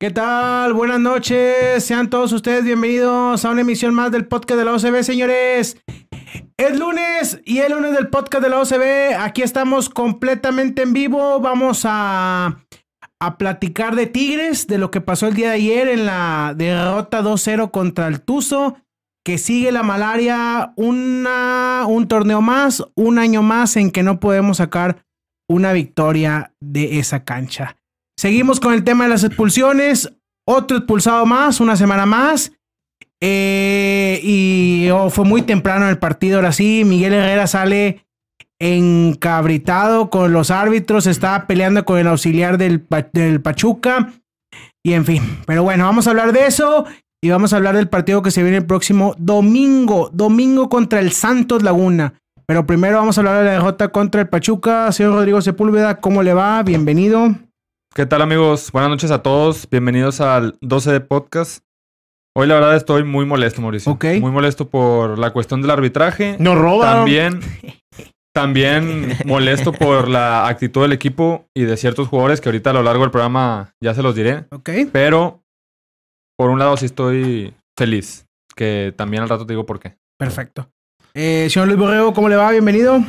¿Qué tal? Buenas noches. Sean todos ustedes bienvenidos a una emisión más del podcast de la OCB, señores. Es lunes y el lunes del podcast de la OCB. Aquí estamos completamente en vivo. Vamos a, a platicar de Tigres, de lo que pasó el día de ayer en la derrota 2-0 contra el Tuzo. Que sigue la malaria una, un torneo más, un año más en que no podemos sacar una victoria de esa cancha. Seguimos con el tema de las expulsiones. Otro expulsado más, una semana más. Eh, y oh, fue muy temprano el partido. Ahora sí, Miguel Herrera sale encabritado con los árbitros. Estaba peleando con el auxiliar del, del Pachuca. Y en fin, pero bueno, vamos a hablar de eso. Y vamos a hablar del partido que se viene el próximo domingo. Domingo contra el Santos Laguna. Pero primero vamos a hablar de la derrota contra el Pachuca. Señor Rodrigo Sepúlveda, ¿cómo le va? Bienvenido. ¿Qué tal amigos? Buenas noches a todos. Bienvenidos al 12 de podcast. Hoy la verdad estoy muy molesto, Mauricio. Ok. Muy molesto por la cuestión del arbitraje. Nos roban. También, también molesto por la actitud del equipo y de ciertos jugadores que ahorita a lo largo del programa ya se los diré. Ok. Pero por un lado sí estoy feliz, que también al rato te digo por qué. Perfecto. Eh, señor Luis Borrego, ¿cómo le va? Bienvenido.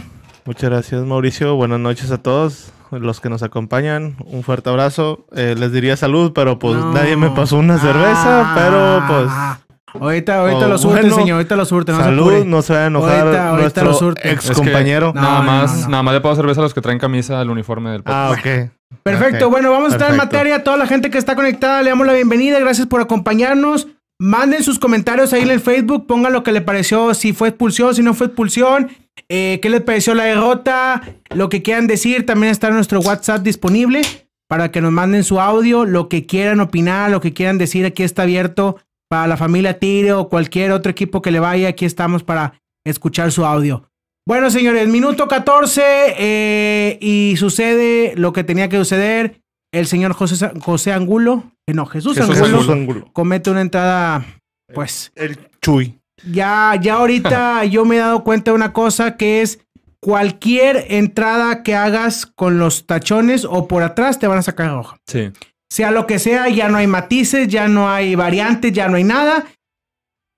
Muchas gracias, Mauricio. Buenas noches a todos los que nos acompañan. Un fuerte abrazo. Eh, les diría salud, pero pues No. nadie me pasó una cerveza, Ah, pero pues Ahorita, ahorita Oh, lo surte, bueno. señor. Ahorita lo surte. No salud, no se va a enojar Ahorita- ahorita lo nuestro surte. ex Es que- compañero. No, nada no, más, no, no. nada más le puedo cerveza a los que traen camisa del uniforme del Ah, podcast. ok. Perfecto. Bueno, vamos a estar en materia. Toda la gente que está conectada, le damos la bienvenida. Gracias por acompañarnos. Manden sus comentarios ahí en el Facebook. Pongan lo que le pareció, si fue expulsión, si no fue expulsión. Eh, qué les pareció la derrota. Lo que quieran decir. También está nuestro WhatsApp disponible para que nos manden su audio. Lo que quieran opinar, lo que quieran decir. Aquí está abierto para la familia Tigre o cualquier otro equipo que le vaya. Aquí estamos para escuchar su audio. Bueno, señores, minuto 14 eh, y sucede lo que tenía que suceder. El señor José, José Angulo, eh, no, Jesús, Jesús Angulo, Jesús Angulo. comete una entrada, pues El Chuy. Ya, ya ahorita yo me he dado cuenta de una cosa que es cualquier entrada que hagas con los tachones o por atrás te van a sacar roja. Sí. Sea lo que sea, ya no hay matices, ya no hay variantes, ya no hay nada.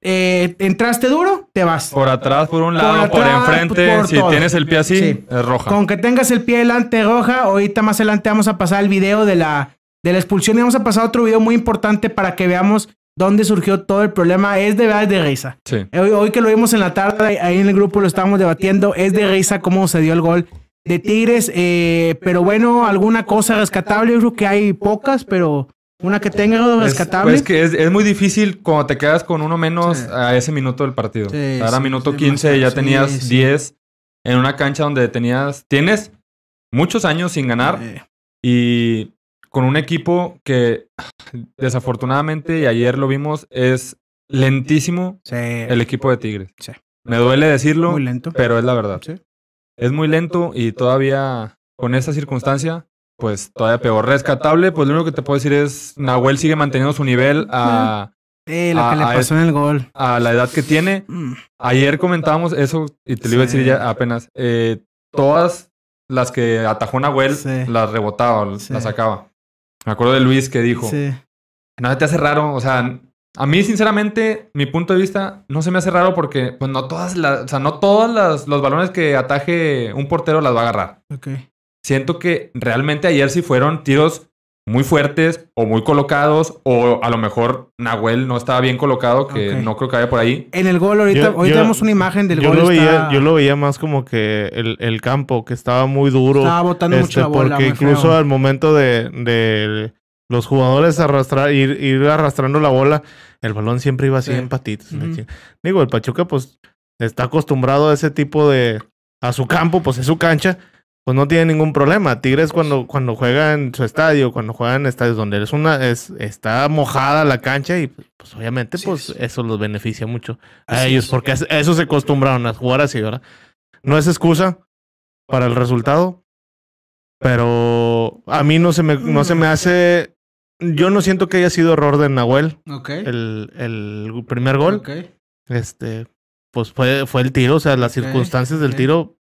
Eh, entraste duro, te vas. Por atrás, por un lado, por, atrás, enfrente. por si todo. tienes el pie así, Sí. es roja. Con que tengas el pie delante roja, ahorita más adelante vamos a pasar el video de la, de la expulsión y vamos a pasar otro video muy importante para que veamos dónde surgió todo el problema. Es de verdad de risa. Sí. Hoy, hoy que lo vimos en la tarde, ahí en el grupo lo estábamos debatiendo, es de risa cómo se dio el gol de Tigres. eh, pero bueno, alguna cosa rescatable, yo creo que hay pocas, pero una que tenga algo Es, rescatable. pues, que es, es muy difícil cuando te quedas con uno menos Sí. a ese minuto del partido. Sí, O sea, Era minuto sí, 15, demasiado. ya tenías sí. 10 en una cancha donde tenías. Tienes muchos años sin ganar y con un equipo que desafortunadamente, y ayer lo vimos, es lentísimo sí, el equipo de Tigres. Sí. Me duele decirlo, muy lento. pero es la verdad. Sí. Es muy lento y todavía con esta circunstancia, pues todavía peor. Rescatable, pues lo único que te puedo decir es Nahuel sigue manteniendo su nivel a, Eh, lo a- que le a pasó en el gol. a la edad que tiene. Mm, Ayer comentábamos eso y te lo iba a decir ya apenas. Eh, todas las que atajó Nahuel las rebotaba, las sacaba. Me acuerdo de Luis que dijo, sí. no te hace raro, o sea, a mí sinceramente, mi punto de vista, no se me hace raro porque pues no todas las, o sea, no todos las- los balones que ataje un portero las va a agarrar. Ok. Siento que realmente ayer sí fueron tiros muy fuertes o muy colocados o a lo mejor Nahuel no estaba bien colocado, que no creo que vaya por ahí. En el gol, ahorita, Yo- ahorita yo- vemos una imagen del Yo gol. lo, veía, está- yo lo veía más como que el, el campo, que estaba muy duro. Estaba botando este, mucho la bola. porque incluso feo. al momento de, de los jugadores arrastrar, ir, ir arrastrando la bola, el balón siempre iba así Sí. en patitas. chingada. Digo, el Pachuca pues está acostumbrado a ese tipo de... A su campo, pues es su cancha, pues no tiene ningún problema. Tigres cuando, cuando juega en su estadio, cuando juega en estadios donde es una, es, está mojada la cancha y pues obviamente Así pues es. eso los beneficia mucho a ellos, es. porque a eso se acostumbraron a jugar así, ¿verdad? No es excusa para el resultado, pero a mí no se me, no se me hace. Yo no siento que haya sido error de Nahuel el, el primer gol. Este, pues fue, fue el tiro, o sea, las circunstancias del tiro,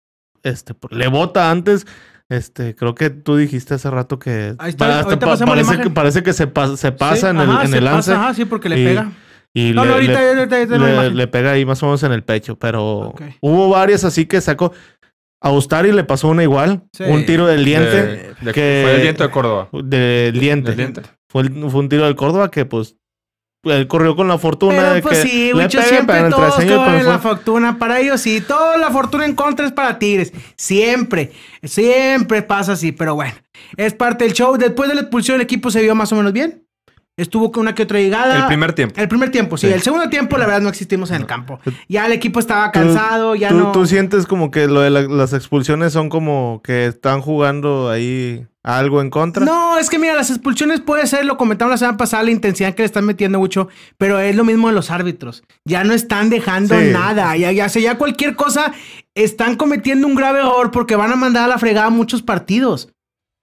este, le bota antes Este, creo que tú dijiste hace rato que Ahí está, hasta pa- parece, que, imagen. parece que se, pas- se pasa Sí, en el, en se el lance pasa, ajá, sí, porque le y- pega. y No, le, no, ahorita, le- ahorita, ahorita no hay le- imagen. le pega ahí más o menos en el pecho, pero hubo varias así que sacó. A Ustari le pasó una igual, Sí. un tiro del diente, De- de- que- Fue el diente de Córdoba. del diente. Del diente. Fue, el- fue un tiro del Córdoba que pues corrió con la fortuna Pero de pues que sí, pegue, siempre el todos cobran pero la fortuna. Para ellos sí, toda la fortuna en contra es para Tigres. Siempre, siempre pasa así, pero bueno. Es parte del show. Después de la expulsión el equipo se vio más o menos bien. Estuvo con una que otra llegada. El primer tiempo. El primer tiempo, sí. Sí. El segundo tiempo, la verdad, no existimos en el campo. Ya el equipo estaba cansado, ya tú, no... tú sientes como que lo de la- las expulsiones son como que están jugando ahí algo en contra. No, es que mira, las expulsiones puede ser, lo comentamos la semana pasada, la intensidad que le están metiendo mucho, pero es lo mismo de los árbitros. Ya no están dejando Sí. nada. Ya, ya, ya cualquier cosa, están cometiendo un grave error porque van a mandar a la fregada muchos partidos.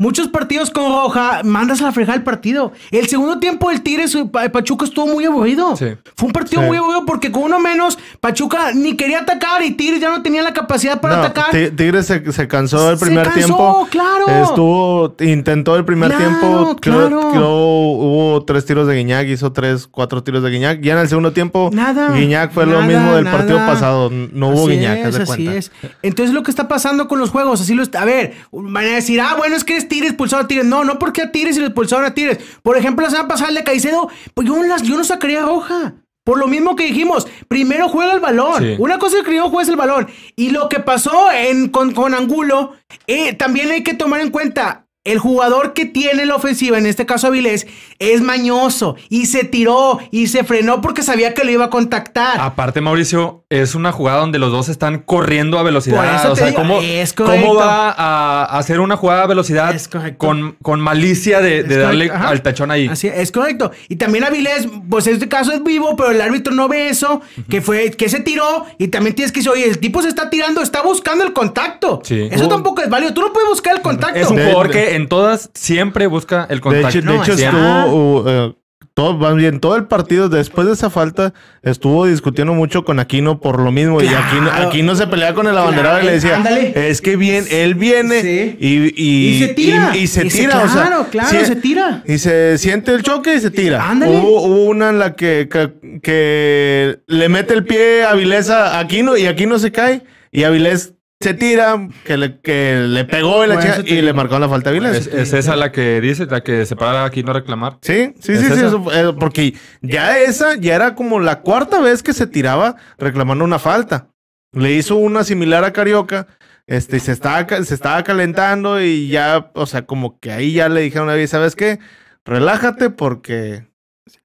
Muchos partidos con roja, mandas a la fregada el partido. El segundo tiempo del Tigres, eh, Pa- Pachuca estuvo muy aburrido. Sí. Fue un partido Sí. muy aburrido porque con uno menos, Pachuca ni quería atacar y Tigres ya no tenía la capacidad para No, atacar. Ti- Tigres se, se cansó el Se primer cansó, tiempo. claro. Estuvo, intentó el primer Claro, tiempo. Creo, claro. hubo tres tiros de Guiñac, hizo tres, cuatro tiros de Guiñac. Ya en el segundo tiempo, Nada, Guiñac fue lo mismo del nada. partido pasado. No hubo Así Guiñac, es, así cuenta. es. Entonces lo que está pasando con los juegos, así lo está. A ver, van a decir, ah, bueno, es que es Tigres expulsaron a Tigres. No, no porque a Tigres y lo expulsaron a Tigres. Por ejemplo, la semana pasada el de Caicedo, pues yo no, las, yo no sacaría roja. Por lo mismo que dijimos, primero juega el balón. Sí. Una cosa es que primero juegues el balón. Y lo que pasó en, con, con Angulo, eh, también hay que tomar en cuenta. El jugador que tiene la ofensiva, en este caso Avilés, es mañoso y se tiró y se frenó porque sabía que lo iba a contactar. Aparte, Mauricio, es una jugada donde los dos están corriendo a Por velocidad. eso o te sea, digo, ¿cómo, es cómo va a hacer una jugada a velocidad Es correcto. con, con malicia de, darle ajá. al tachón ahí? Así es correcto. Y también Avilés, pues en este caso es vivo, pero el árbitro no ve eso, que fue, que se tiró, y también tienes que decir, oye, el tipo se está tirando, está buscando el contacto. Sí. Eso Uh. tampoco es válido. Tú no puedes buscar el contacto. Es un jugador de- en todas siempre busca el De contacto. hecho, de hecho es- estuvo, uh, eh, todo, más bien, todo el partido después de esa falta estuvo discutiendo mucho con Aquino por lo mismo. Y Aquino, Claro. Aquino se pelea con el abanderado y le decía, ándale. es que bien, él viene Sí. y, y, Y se tira. Y, y se Y se- tira, o sea, claro, claro, si- se tira. Y se siente el choque y se tira. Ándale. Hubo, hubo una en la que, que, que le mete el pie a Avilés a Aquino y Aquino se cae y Avilés se tira, que le, que le pegó y, la chica- y le marcó la falta a Avilés. Es, es esa la que dice, la que se para aquí no reclamar. Sí, sí, ¿Es sí, sí, eso, eh, porque ya esa ya era como la cuarta vez que se tiraba reclamando una falta. Le hizo una similar a Carioca, este, y se estaba, se estaba calentando y ya, o sea, como que ahí ya le dijeron a ¿sabes qué? Relájate porque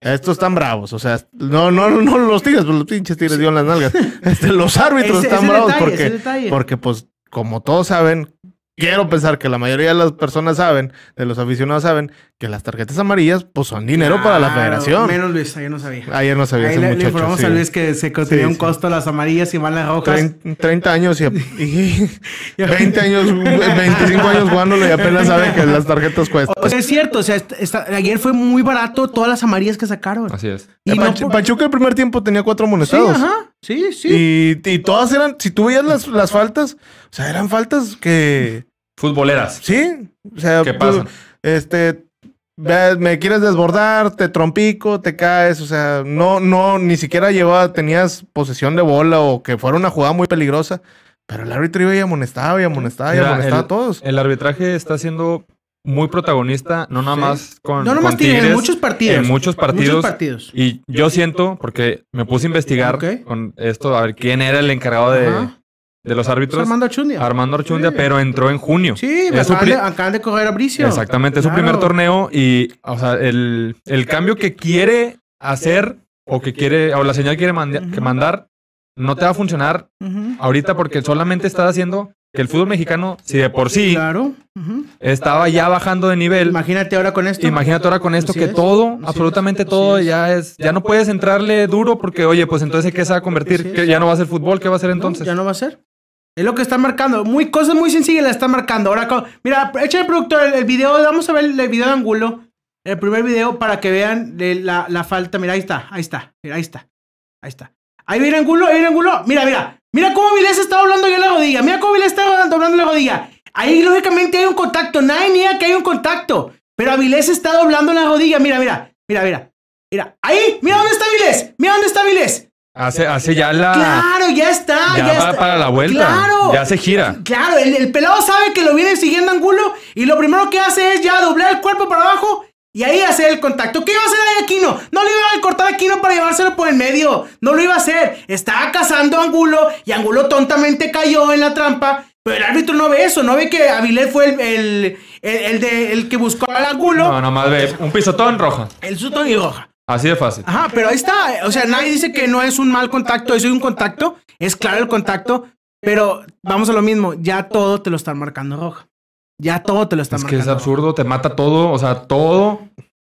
estos están bravos, o sea, no, no, no los tigres, pues los pinches tigres dieron las nalgas. Este, los árbitros Ese- están ese bravos detalle, porque, porque, pues, como todos saben, quiero pensar que la mayoría de las personas saben, de los aficionados saben, que las tarjetas amarillas, pues son dinero para la federación. Menos Luis, yo no sabía. Ayer no sabía Ahí ese le, le muchacho. informamos sí. a Luis que se tenía un sí. costo las amarillas y van las rojas. Trein- 30 años y, y 20 años, 25 años jugándolo y apenas sabe que las tarjetas cuestan. O sea, es cierto, o sea, esta- esta- ayer fue muy barato todas las amarillas que sacaron. Así es. Y Eh, no Pach- por- Pachuca el primer tiempo tenía cuatro Sí, amonestados. ajá. Sí, sí. Y, y todas eran, si tú veías las, las faltas, o sea, eran faltas que, Futboleras. sí, o sea, ¿Qué pasa? este, ves, me quieres desbordar, te trompico, te caes, o sea, no, no, ni siquiera llevaba, tenías posesión de bola o que fuera una jugada muy peligrosa, pero el árbitro iba y amonestaba y amonestaba y Mira, amonestaba el- a todos. El arbitraje está siendo muy protagonista, no nada Sí. más con, No nomás con Tigres, en muchos partidos. En muchos partidos. Muchos partidos. Y yo siento, porque me puse a investigar con esto, a ver quién era el encargado de, Ajá. de los árbitros. Armando Achundia. Armando Archundia, Sí. pero entró en junio. Sí, su acaban, acaban de correr a Bricio. Exactamente, es su Claro. primer torneo y, o sea, el, el cambio que quiere hacer o que quiere, o la señal que quiere manda- que mandar, no te va a funcionar ahorita porque solamente está haciendo que el fútbol mexicano, si de por sí Claro. Estaba ya bajando de nivel, Imagínate ahora con esto. imagínate ahora con esto que es, todo, así absolutamente es, todo ya es, ya no puedes entrarle duro porque, oye, pues entonces ¿qué se va a convertir? Así es. ¿Que ya no va a ser fútbol? ¿Qué va a ser No, entonces? ya no va a ser. Es lo que está marcando. Muy, cosas muy sencillas la está marcando. Ahora, mira, echa el productor el, el video. Vamos a ver el, video de Angulo. El primer video para que vean de la, la falta. Mira, ahí está, ahí está. Mira, ahí está. Ahí está. Ahí viene Angulo, ahí viene Angulo. Mira, mira. Mira cómo Vilés está doblando ya la rodilla. Mira cómo Vilés está doblando la rodilla. Ahí lógicamente hay un contacto. Nadie niega que hay un contacto. Pero Avilés está doblando la rodilla. Mira, mira, mira, mira. Mira, ahí, mira dónde está Avilés. Mira dónde está Avilés. Hace, hace ya la. Claro, ya está. ya, Ya, va está. para la vuelta. Claro. Ya se gira. Claro, el, el pelado sabe que lo viene siguiendo Angulo y lo primero que hace es ya doblar el cuerpo para abajo y ahí hacer el contacto. ¿Qué iba a hacer ahí Aquino? No le iba a cortar a Aquino para llevárselo por el medio. No lo iba a hacer. Estaba cazando a Angulo y Angulo tontamente cayó en la trampa. Pero el árbitro no ve eso, no ve que Avilés fue el, el, el, el de, el que buscó al Angulo. No, nomás ve. Un pisotón roja. El susto y roja. Así de fácil. Ajá, pero ahí está. O sea, nadie dice que no es un mal contacto, eso es un contacto. Es claro el contacto, pero vamos a lo mismo. Ya todo te lo están marcando roja. Ya todo te lo están Es que marcando. es roja. absurdo, te mata todo, o sea, todo.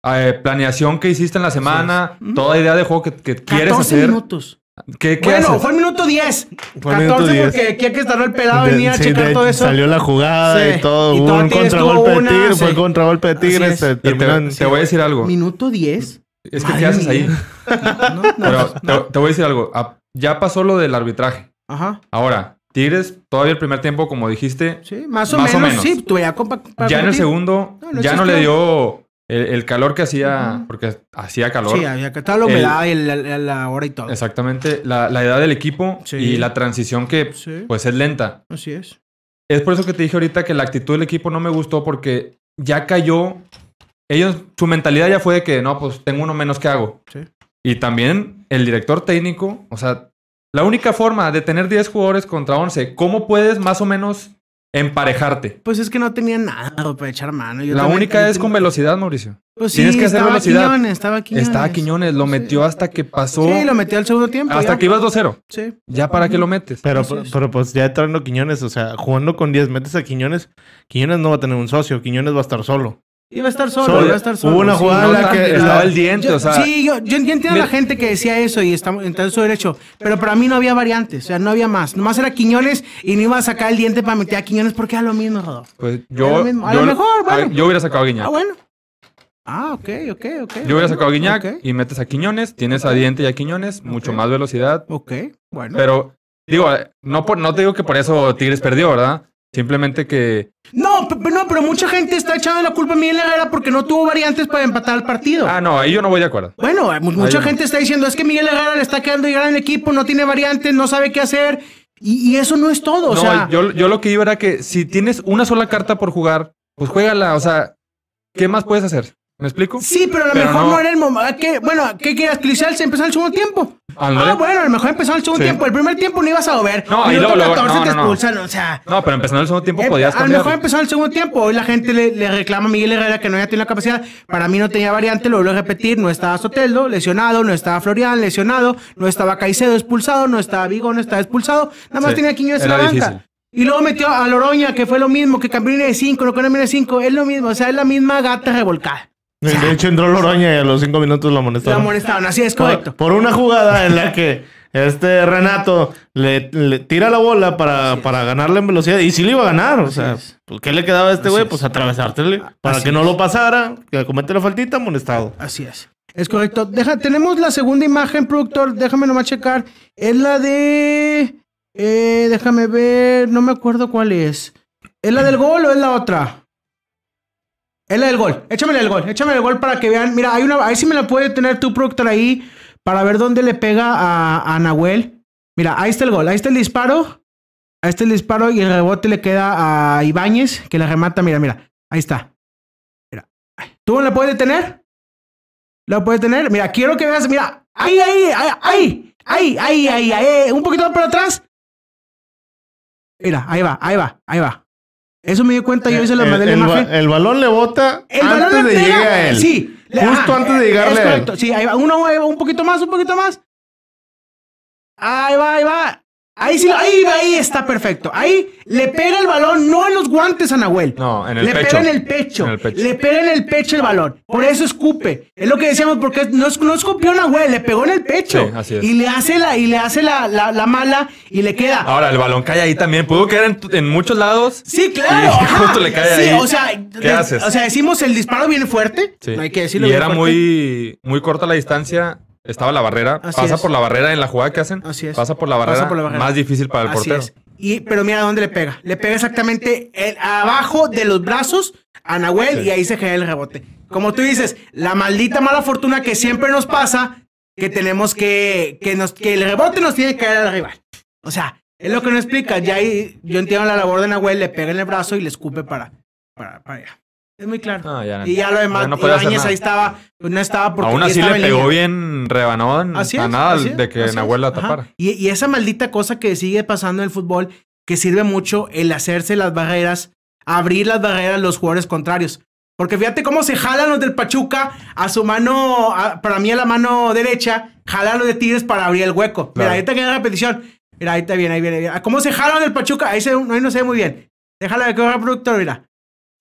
eh, planeación que hiciste en la semana, Ujú. toda idea de juego que, que quieres 14 hacer. minutos. ¿Qué, qué Bueno, haces? fue el minuto 10. Fue el 14 minuto 10. porque aquí hay que estar el pelado, De- venía a sí, checar de- todo eso. Salió la jugada Sí. y todo. Y Hubo todo un contragolpe de sí. Fue contragolpe de es. Se Y te, te voy a decir algo. Minuto 10. Es que, Madre ¿qué haces ahí? No, no, Pero no. te, te voy a decir algo. Ah, Ya pasó lo del arbitraje. Ajá. Ahora, Tigres, todavía el primer tiempo, como dijiste, Sí, más o Más o menos. Sí, tú ya compa- ya en el segundo, No, no ya no le dio el, el calor que hacía, porque hacía calor. Sí, había que estar la humedad y la, la hora y todo. Exactamente, la, la edad del equipo Sí. y la transición que Sí, pues es lenta. así es. Es por eso que te dije ahorita que la actitud del equipo no me gustó porque ya cayó. Ellos, su mentalidad ya fue de que no, pues tengo uno menos que hago. Sí. Y también el director técnico, o sea, la única forma de tener 10 jugadores contra 11, ¿cómo puedes más o menos emparejarte? Pues es que no tenía nada para echar mano. Yo la también- única es con velocidad, Mauricio. Pues tienes que hacer estaba velocidad. Quiñones, estaba Quiñones. Estaba Quiñones, lo Sí. metió hasta que pasó, Sí, lo metió al segundo tiempo. hasta ya. que ibas 2-0. Sí. ¿Ya para qué lo metes? Pero, es. pero pues ya entrando Quiñones, o sea, jugando con 10, metes a Quiñones. Quiñones no va a tener un socio. Quiñones va a estar solo. Iba a estar solo, Solo. iba a estar solo. Hubo una sí. jugada No en la tan- que- estaba el diente, Yo- o sea, sí, yo, entiendo a la gente que decía eso y estamos en todo su derecho, pero para mí no había variantes, o sea, no había más. Nomás era Quiñones y no iba a sacar el diente para meter a Quiñones porque era lo mismo, Rodolfo. pues Es yo, lo mismo. A yo, lo mejor, bueno. yo hubiera sacado a Guiñac. Ah, bueno. Ah, ok, ok, ok. Yo hubiera sacado a Guiñac y metes a Quiñones, tienes a Diente y a Quiñones, mucho más velocidad. ok, bueno. Pero, digo, no, por, no te digo que por eso Tigres perdió, ¿verdad? Simplemente que. No, no, pero mucha gente está echando la culpa a Miguel Herrera porque no tuvo variantes para empatar el partido. Ah, no, ahí yo no voy de acuerdo. Bueno, mu- mucha Ahí no. gente está diciendo, es que Miguel Herrera le está quedando llegar en el equipo, no tiene variantes, no sabe qué hacer. Y, y eso no es todo, o no, sea... yo, yo lo que iba era que si tienes una sola carta por jugar, pues juégala. O sea, ¿qué más puedes hacer? ¿Me explico? Sí, pero a lo Pero mejor no, no. era el momento. Bueno, ¿qué quieras? Clicial se empezó el segundo tiempo. Ándale. Ah, bueno, a lo mejor empezó en el segundo Sí. tiempo. El primer tiempo no ibas a ver. No, Minuto luego, luego- 14 no, te no, no. expulsan, o sea. No, pero empezando el segundo tiempo eh, podías a lo cambiar. mejor empezó en el segundo tiempo. Hoy la gente le, le reclama a Miguel Herrera que no había tenido la capacidad. Para mí no tenía variante, lo vuelvo a repetir. No estaba Soteldo, lesionado. No estaba Florian, lesionado. No estaba Caicedo, expulsado. No estaba Vigo, no estaba expulsado. Nada más Sí, tenía Quiñones en la banca. difícil. Y luego metió a Loroña, que fue lo mismo, que cambió de 5, no viene de 5. Es lo mismo, o sea, es la misma gata revolcada. De hecho, entró Loroña y a los 5 minutos lo amonestaron. amonestaron, así es correcto. Por, una jugada en la que este Renato le, le tira la bola para, para ganarle en velocidad. Y sí le iba a ganar. O sea, es. pues, ¿qué le quedaba a este güey? es. Pues atravesártele. Para Así que no lo pasara, que comete la faltita, amonestado. Así es. Es correcto. Deja, tenemos la segunda imagen, productor. Déjame nomás checar. Es la de. eh, déjame ver. No me acuerdo cuál es. ¿Es la del gol o es la otra? Es del gol. Échame el gol. Échame el gol para que vean. Mira, hay una. Ahí sí me la puede tener tu productor ahí. Para ver dónde le pega a, a Nahuel. Mira, ahí está el gol. Ahí está el disparo. Ahí está el disparo y el rebote le queda a Ibáñez, que la remata. Mira, mira. Ahí está. Mira. ¿Tú la puedes detener? ¿La puedes tener? Mira, quiero que veas. Mira. Ahí, ahí, ahí, ahí. Ahí, ahí, ahí, ahí. Un poquito más para atrás. Mira, ahí va, ahí va, ahí va. Eso me di cuenta, yo hice la el, mandé la el imagen. el balón le bota El antes de llegar a él. Sí. Justo ah, antes de eh, llegarle Es a él. correcto. Sí, ahí va. Uno, ahí va, un poquito más, un poquito más. Ahí va, ahí va. Ahí sí, ahí ahí está perfecto. Ahí le pega el balón, no en los guantes a Nahuel. No, en el le pecho. pega en el pecho. Le pega en el pecho el balón. Por eso escupe. Es lo que decíamos, porque no, no escupió Nahuel, le pegó en el pecho. Sí, así es. Y le hace la, y le hace la, la, la mala y le queda. Ahora, el balón cae ahí también. Pudo caer en, en muchos lados. Sí, claro. Y justo le cae sí, ahí. O sea, ¿Qué de- haces? O sea, decimos el disparo viene fuerte. Sí. No hay que decirlo. y era fuerte. muy, muy corta la distancia. Estaba la barrera. Así pasa es. por la barrera en la jugada que hacen. Así es. Pasa por la barrera. Pasa por la barrera. Más difícil para el Así portero. es. Y, pero mira dónde le pega. Le pega exactamente el- abajo de los brazos a Nahuel y ahí se genera el rebote. Como tú dices, la maldita mala fortuna que siempre nos pasa, que tenemos que, que, nos, que el rebote nos tiene que caer al rival. O sea, es lo que no explica. Ya ahí, yo entiendo la labor de Nahuel, le pega en el brazo y le escupe para, para, para allá. Es muy claro. No, ya no. y ya lo demás, no Ibáñez ahí estaba, no estaba porque Aún así le pegó bien rebanón Así a nada así es, de que Nahuel la tapara. Y, y esa maldita cosa que sigue pasando en el fútbol, que sirve mucho el hacerse las barreras, abrir las barreras a los jugadores contrarios. Porque fíjate cómo se jalan los del Pachuca a su mano, a- para mí a la mano derecha, jalan los de Tigres para abrir el hueco. Mira, Claro. ahorita que hay repetición. Mira, ahí está bien, ahí viene bien. ¿Cómo se jalan del Pachuca? Ahí, se, ahí no se ve muy bien. Déjala de que el productor, mira.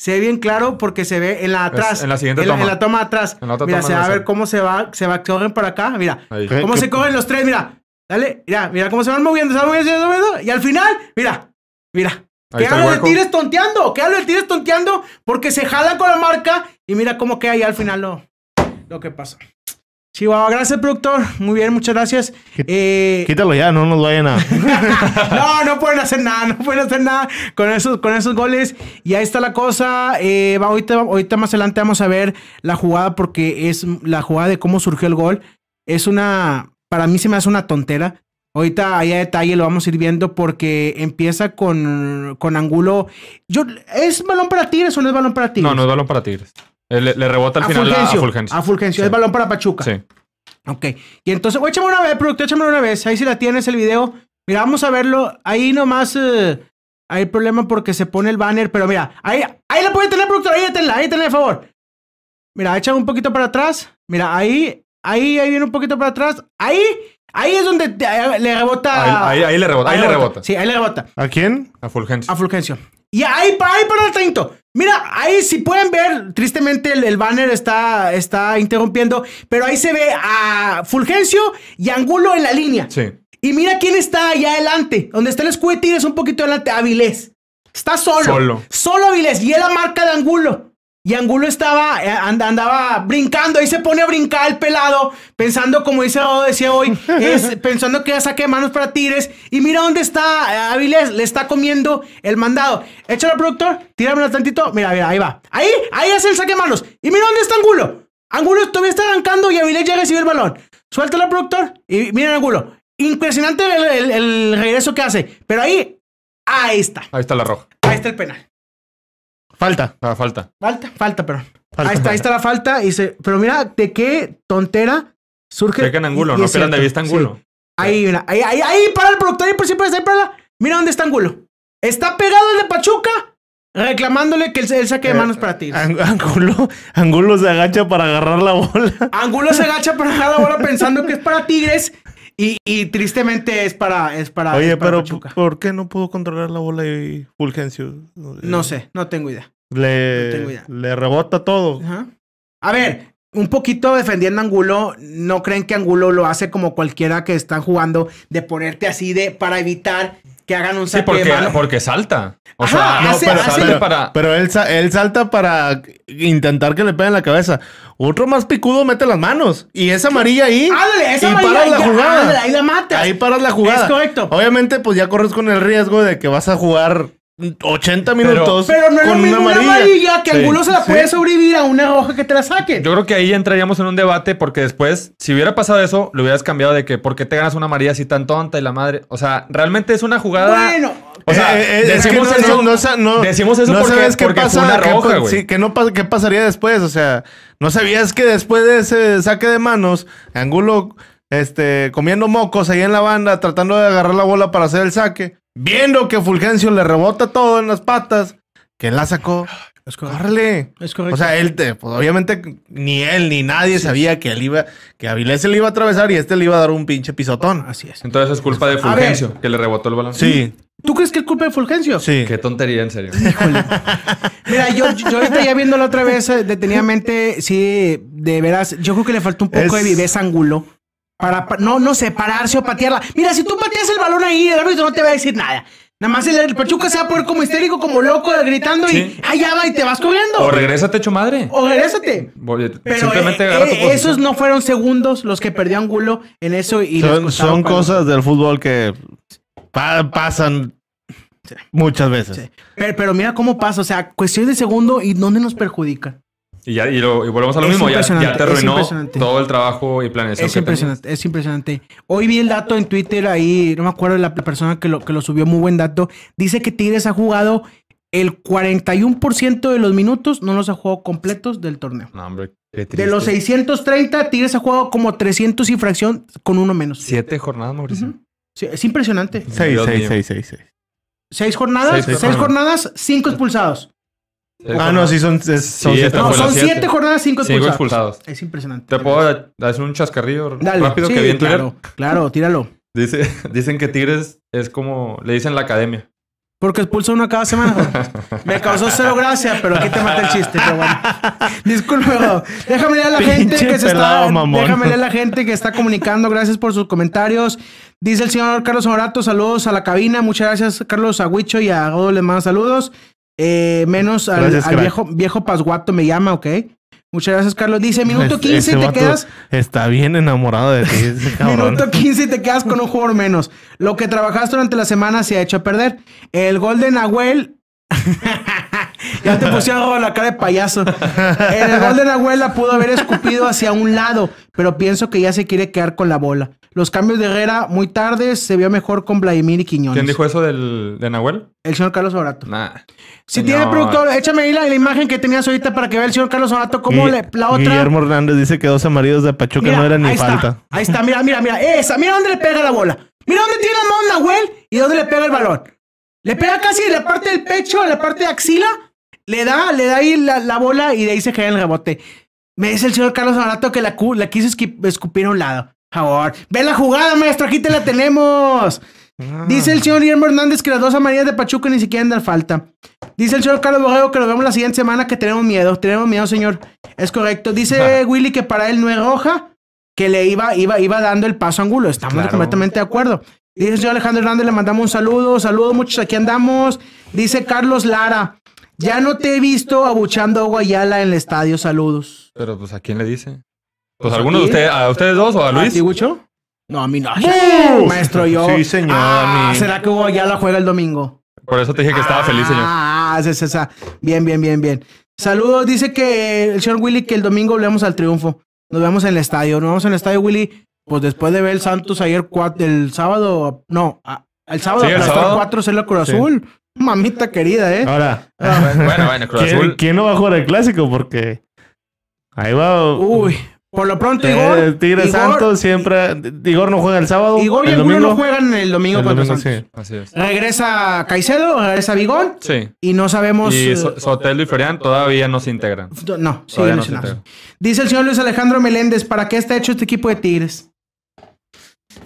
Se ve bien claro porque se ve en la atrás. en la siguiente en toma. En la toma atrás. La mira, se va a ver ve. cómo se va, se va, corren para acá. Mira, cómo se corren los tres, mira. Dale, mira, mira cómo se van moviendo, se van moviendo, se van moviendo. Y al final, mira, mira. Que hablo de. Tigres tonteando, que hablo de Tigres tonteando porque se jalan con la marca y mira cómo queda ahí al final lo, lo que pasó. Chihuahua, gracias, productor. Muy bien, muchas gracias. Eh, Quítalo ya, no nos vayan a. no, no pueden hacer nada, no pueden hacer nada con esos, con esos goles. Y ahí está la cosa. Eh, ahorita, ahorita más adelante vamos a ver la jugada porque es la jugada de cómo surgió el gol. Es una, para mí se me hace una tontera. Ahorita ahí a detalle lo vamos a ir viendo porque empieza con, con Angulo. Yo, ¿Es balón para Tigres o no es balón para Tigres? No, no es balón para Tigres. Eh, Le, le rebota al a final a- a Fulgencio. Fulgencio. A Fulgencio. Sí. Es balón para Pachuca. Sí. Ok. Y entonces, échame una vez, productor, échame una vez. Ahí si la tienes el video. Mira, vamos a verlo. Ahí nomás eh, hay problema porque se pone el banner, pero mira, ahí, ahí la puede tener, productor. Ahí tenla, ahí tenla, de favor. Mira, échame un poquito para atrás. Mira, ahí, ahí, ahí viene un poquito para atrás. Ahí, ahí es donde te- eh, le rebota. Ahí, ahí- ahí le rebota. Ahí le rebota. Sí, ahí le rebota. ¿A quién? A Fulgencio. A Fulgencio. Y ahí, ahí para el tinto. Mira, ahí si pueden ver, tristemente el, el banner está, está interrumpiendo, pero ahí se ve a Fulgencio y Angulo en la línea. Sí. Y mira quién está allá adelante, donde está el escudo de Tigres un poquito adelante, Avilés. Está solo. Solo. Solo Avilés. Y es la marca de Angulo. Y Angulo estaba, eh, and- andaba brincando, ahí se pone a brincar el pelado, pensando, como dice Rodo decía hoy, es, pensando que era saque de manos para Tigres. Y mira dónde está eh, Avilés, le está comiendo el mandado. Échalo, productor, tíramelo tantito. Mira, mira, ahí va. Ahí, ahí hace el saque de manos. Y mira dónde está Angulo. Angulo todavía está arrancando y Avilés ya recibe el balón. Suéltalo, productor. Y miren Angulo. Impresionante el, el- el regreso que hace. Pero ahí, ahí está. Ahí está la roja. Ahí está el penal. Falta. Ah, falta. Falta, falta, perdón. Falta. Ahí está, ahí está la falta. Y se, pero mira, de qué tontera surge. Chequen Angulo, y- no pierdan de vista Angulo. sí. Ahí, mira, ahí, ahí, ahí, para el productor, ahí por siempre, ahí para Mira dónde está Angulo. Está pegado el de Pachuca, reclamándole que el, el saque de manos para ti. Ang- Angulo, Angulo se agacha para agarrar la bola. Angulo se agacha para dejar la bola pensando que es para Tigres. Y, y tristemente es para, es para, Oye, es para pero Pachuca. ¿por qué no pudo controlar la bola y Fulgencio? No sé, no tengo idea. Le, No tengo idea. le rebota todo. Ajá. A ver, un poquito defendiendo a Angulo, ¿no creen que Angulo lo hace como cualquiera que están jugando de ponerte así de para evitar que hagan un Sí, saque porque, de mano? porque salta. O Ajá, sea, no, hace- pero hace- para. Pero él, él salta para intentar que le peguen la cabeza. Otro más picudo mete las manos. Y esa amarilla ahí. Ándale, esa y amarilla, paras la ya, jugada. ándale, ahí la matas. Ahí paras la jugada. Es correcto. Obviamente, pues ya corres con el riesgo de que vas a jugar 80 Pero- minutos Pero no es lo con mismo una amarilla. amarilla que Sí, Angulo se la sí. puede sobrevivir a una roja que te la saquen. Yo creo que ahí ya entraríamos en un debate porque después, si hubiera pasado eso, lo hubieras cambiado de que ¿por qué te ganas una María así tan tonta y la madre? O sea, realmente es una jugada. Bueno, O sea, Eh, eh, es que decimos no- eso, no- no no- decimos eso no porque, sabes qué porque pasa, fue una qué roja, pa- güey. Sí, que no qué pasaría después, o sea, no sabías que después de ese saque de manos, Angulo este comiendo mocos ahí en la banda, tratando de agarrar la bola para hacer el saque, viendo que Fulgencio le rebota todo en las patas, que la sacó, es correcto. córrele. Es correcto. O sea, él, te- pues, obviamente ni él ni nadie sabía que él iba, que Avilés se le iba a atravesar y este le iba a dar un pinche pisotón. Así es. Entonces es culpa de ver. Fulgencio, que le rebotó el balón. Sí, ¿Tú crees que es culpa de Fulgencio? sí. Qué tontería, en serio. Mira, yo, yo ahorita ya viéndolo otra vez eh, detenidamente, sí, de veras, yo creo que le faltó un poco Es- de viveza Angulo. Para, pa- no, no sé, pararse o patearla. Mira, si tú pateas el balón ahí, el árbitro no te va a decir nada. Nada más el, el Pachuca se va a poner como histérico, como loco, gritando y Sí. allá va y te vas corriendo. O regrésate hecho madre. O regrésate. Pero Simplemente eh, eh, esos no fueron segundos los que perdió Angulo en eso y Son, cosas del fútbol que pa- pasan Muchas veces. Sí. Pero, pero mira cómo pasa, o sea, cuestión de segundo y dónde nos perjudica. Y ya y, lo- y volvemos a lo Es mismo. Ya, ya te arruinó todo el trabajo y planeación. Es que tenías. impresionante, es impresionante. Hoy vi el dato en Twitter ahí, no me acuerdo de la persona que lo, que lo subió, muy buen dato. Dice que Tigres ha jugado el 41% de los minutos, no los ha jugado completos del torneo. No, hombre, qué De los 630, Tigres ha jugado como 300 y fracción con uno menos. Siete jornadas, Mauricio. Sí, es impresionante. Seis, seis, seis, seis, seis. Seis jornadas, Seis jornadas, cinco expulsados. Ah, no, sí, son, es- son Sí, siete No, son siete. siete jornadas, cinco Cinco expulsados. expulsados. Es impresionante. Te puedo hacer un chascarrillo Dale, rápido sí, que vi en Twitter. claro, claro, tíralo. Dice, dicen que Tigres es como le dicen la academia. Porque expulsa uno cada semana. Me causó cero gracia, pero aquí te mata el chiste, pero bueno. Disculpe, joder. déjame leer a la gente que se pelado, está. mamón. Déjame leer a la gente que está comunicando. Gracias por sus comentarios. Dice el señor Carlos Morato, saludos a la cabina. Muchas gracias, Carlos Agüicho y a Godo les mando saludos. Eh, menos al, Gracias, al crack. viejo, viejo Pasguato me llama, ok. Muchas gracias, Carlos. Dice, minuto Ese- 15 ese y te quedas. Está bien enamorado de ti, ese. Minuto 15 y te quedas con un jugador menos. Lo que trabajaste durante la semana se ha hecho a perder. El gol de Nahuel. Ya te pusieron la cara de payaso. En el gol de Nahuel la pudo haber escupido hacia un lado, pero pienso que ya se quiere quedar con la bola. Los cambios de Herrera muy tarde se vio mejor con Vladimir y Quiñones. ¿Quién dijo eso del, de Nahuel? El señor Carlos Orato. Nah. Si Señor. tiene productor, échame ahí la, la imagen que tenías ahorita para que vea el señor Carlos Orato cómo le, la otra. Guillermo Hernández dice que dos amarillos de Pachuca Mira, no eran ahí ni está, falta. Ahí está, mira, mira, mira. Esa, mira dónde le pega la bola. Mira dónde tiene la mano Nahuel y dónde le pega el balón. Le pega casi en la parte del pecho, en la parte de axila. Le da, le da ahí la, la bola y de ahí se cae el rebote. Me dice el señor Carlos Barato que la, la quiso escupir a un lado. Favor. Ve la jugada, maestro. Aquí te la tenemos. Ah. Dice el señor Guillermo Hernández que las dos amarillas de Pachuca ni siquiera dan falta. Dice el señor Carlos Borrego que nos vemos la siguiente semana que tenemos miedo. Tenemos miedo, señor. Es correcto. Dice Willy que para él no es roja, que le iba, iba, iba dando el paso a Angulo. Estamos Claro. completamente de acuerdo. Dice el señor Alejandro Hernández, le mandamos un saludo. Saludos, muchos, aquí andamos. Dice Carlos Lara, ya no te he visto abuchando a Guayala en el estadio. Saludos. Pero pues, ¿a quién le dice? Pues Pues a algunos de ti. ustedes, a ustedes dos o a ¿A Luis. ti, Gucho? No, a mí no. Maestro, yo. Sí, señor, Ah, a mí. ¿Será que Guayala juega el domingo? Por eso te dije que estaba feliz, señor. Ah, esa, esa, esa. Bien, bien, bien, bien. Saludos, dice que el señor Willy que el domingo volvemos al triunfo. Nos vemos en el estadio. Nos vemos en el estadio, Willy. Pues después de ver el Santos ayer, el sábado, no, a- el sábado, Sí, el sábado. 4 0 Cruz Sí. Azul. Mamita querida, ¿eh? Ahora, Bueno, bueno, Cruz ¿quién, Azul. quién no va a jugar el clásico? Porque ahí va. Uy, por lo pronto, Eh, Igor. Tigre Igor- Santos siempre. Igor no juega el sábado. Igor y el domingo. no juegan el domingo el contra domingo, Santos. sí. Así es. Regresa Caicedo, regresa Vigón. Sí. Y no sabemos. Y eh, So- Sotelo y Florian todavía no se integran. No, siguen no se lesionados. integran. Dice el señor Luis Alejandro Meléndez, ¿para qué está hecho este equipo de Tigres?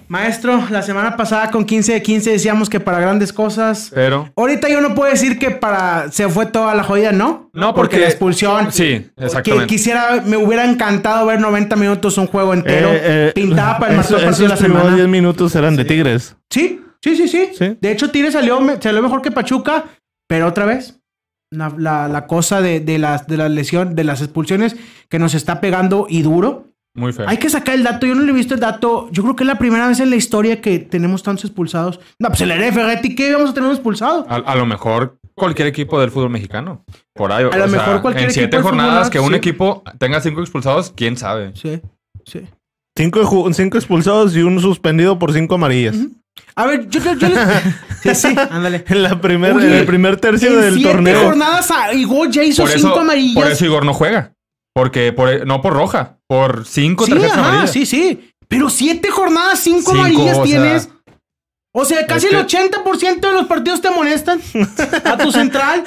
Maestro, la semana pasada con 15 de 15 decíamos que para grandes cosas. Pero. Ahorita yo no puedo decir que para se fue toda la jodida, ¿no? No, porque- la expulsión. Sí, Que exactamente. quisiera, me hubiera encantado ver 90 minutos un juego entero. Eh, eh, pintada para el eso- partido de la semana. 10 minutos eran de Tigres. Sí, sí, sí, sí, Sí. De hecho, Tigres salió, salió mejor que Pachuca, pero otra vez. La, la- la cosa de, de las, de la lesión, de las expulsiones que nos está pegando y duro. Muy feo. Hay que sacar el dato. Yo no le he visto el dato. Yo creo que es la primera vez en la historia que tenemos tantos expulsados. No, pues el Heré Ferretti, ¿qué vamos a tener un expulsado? A, a lo mejor cualquier equipo del fútbol mexicano. Por ahí. A lo mejor cualquier En equipo siete jornadas que un sí. equipo tenga cinco expulsados, quién sabe. Sí, sí. Cinco, cinco expulsados y un suspendido por cinco amarillas. A ver, yo, yo, yo les- Sí, sí, ándale. En, la primer, Oye, en el primer tercio En del siete torneo. jornadas Igor ya hizo Por cinco amarillas. por eso Igor no juega. Porque por, no por roja, por cinco sí, tarjetas ajá, amarillas. sí, sí. Pero siete jornadas, cinco, Cinco, amarillas o sea, tienes. O sea, casi el que- 80% de los partidos te molestan a tu central.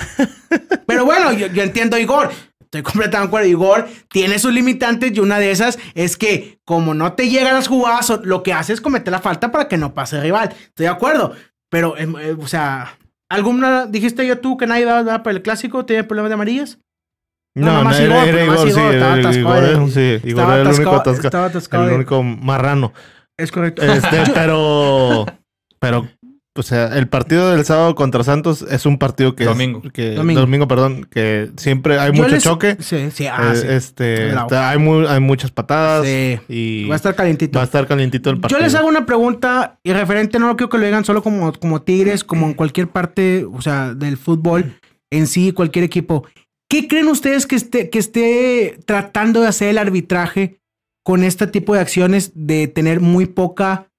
Pero bueno, yo, yo entiendo a Igor. Estoy completamente de acuerdo. Igor tiene sus limitantes y una de esas es que como no te llegan las jugadas, lo que hace es cometer la falta para que no pase el rival. Estoy de acuerdo. Pero, em, eh, o sea, ¿alguna dijiste yo tú que nadie va a dar para el clásico? ¿Tiene problemas de amarillas? No, No, era, Igor, era Igor, sí. Igor, estaba era atascado Igor, de- era- sí, Igor estaba era el único atascado- atasca- estaba atascado el único marrano. Es correcto. Este, pero. Pero. o sea, el partido del sábado contra Santos es un partido que... es- Domingo. que, Domingo. domingo. perdón, que siempre hay Yo mucho les- choque. Sí, sí, ah, Eh, sí. Este, está- hay, hay muchas patadas Sí. y Va a estar calientito. va a estar calientito el partido. Yo les hago una pregunta y referente, no quiero que lo digan solo como, como Tigres, como en cualquier parte, o sea, del fútbol en sí, cualquier equipo. ¿Qué creen ustedes que esté, que esté tratando de hacer el arbitraje con este tipo de acciones de tener muy poca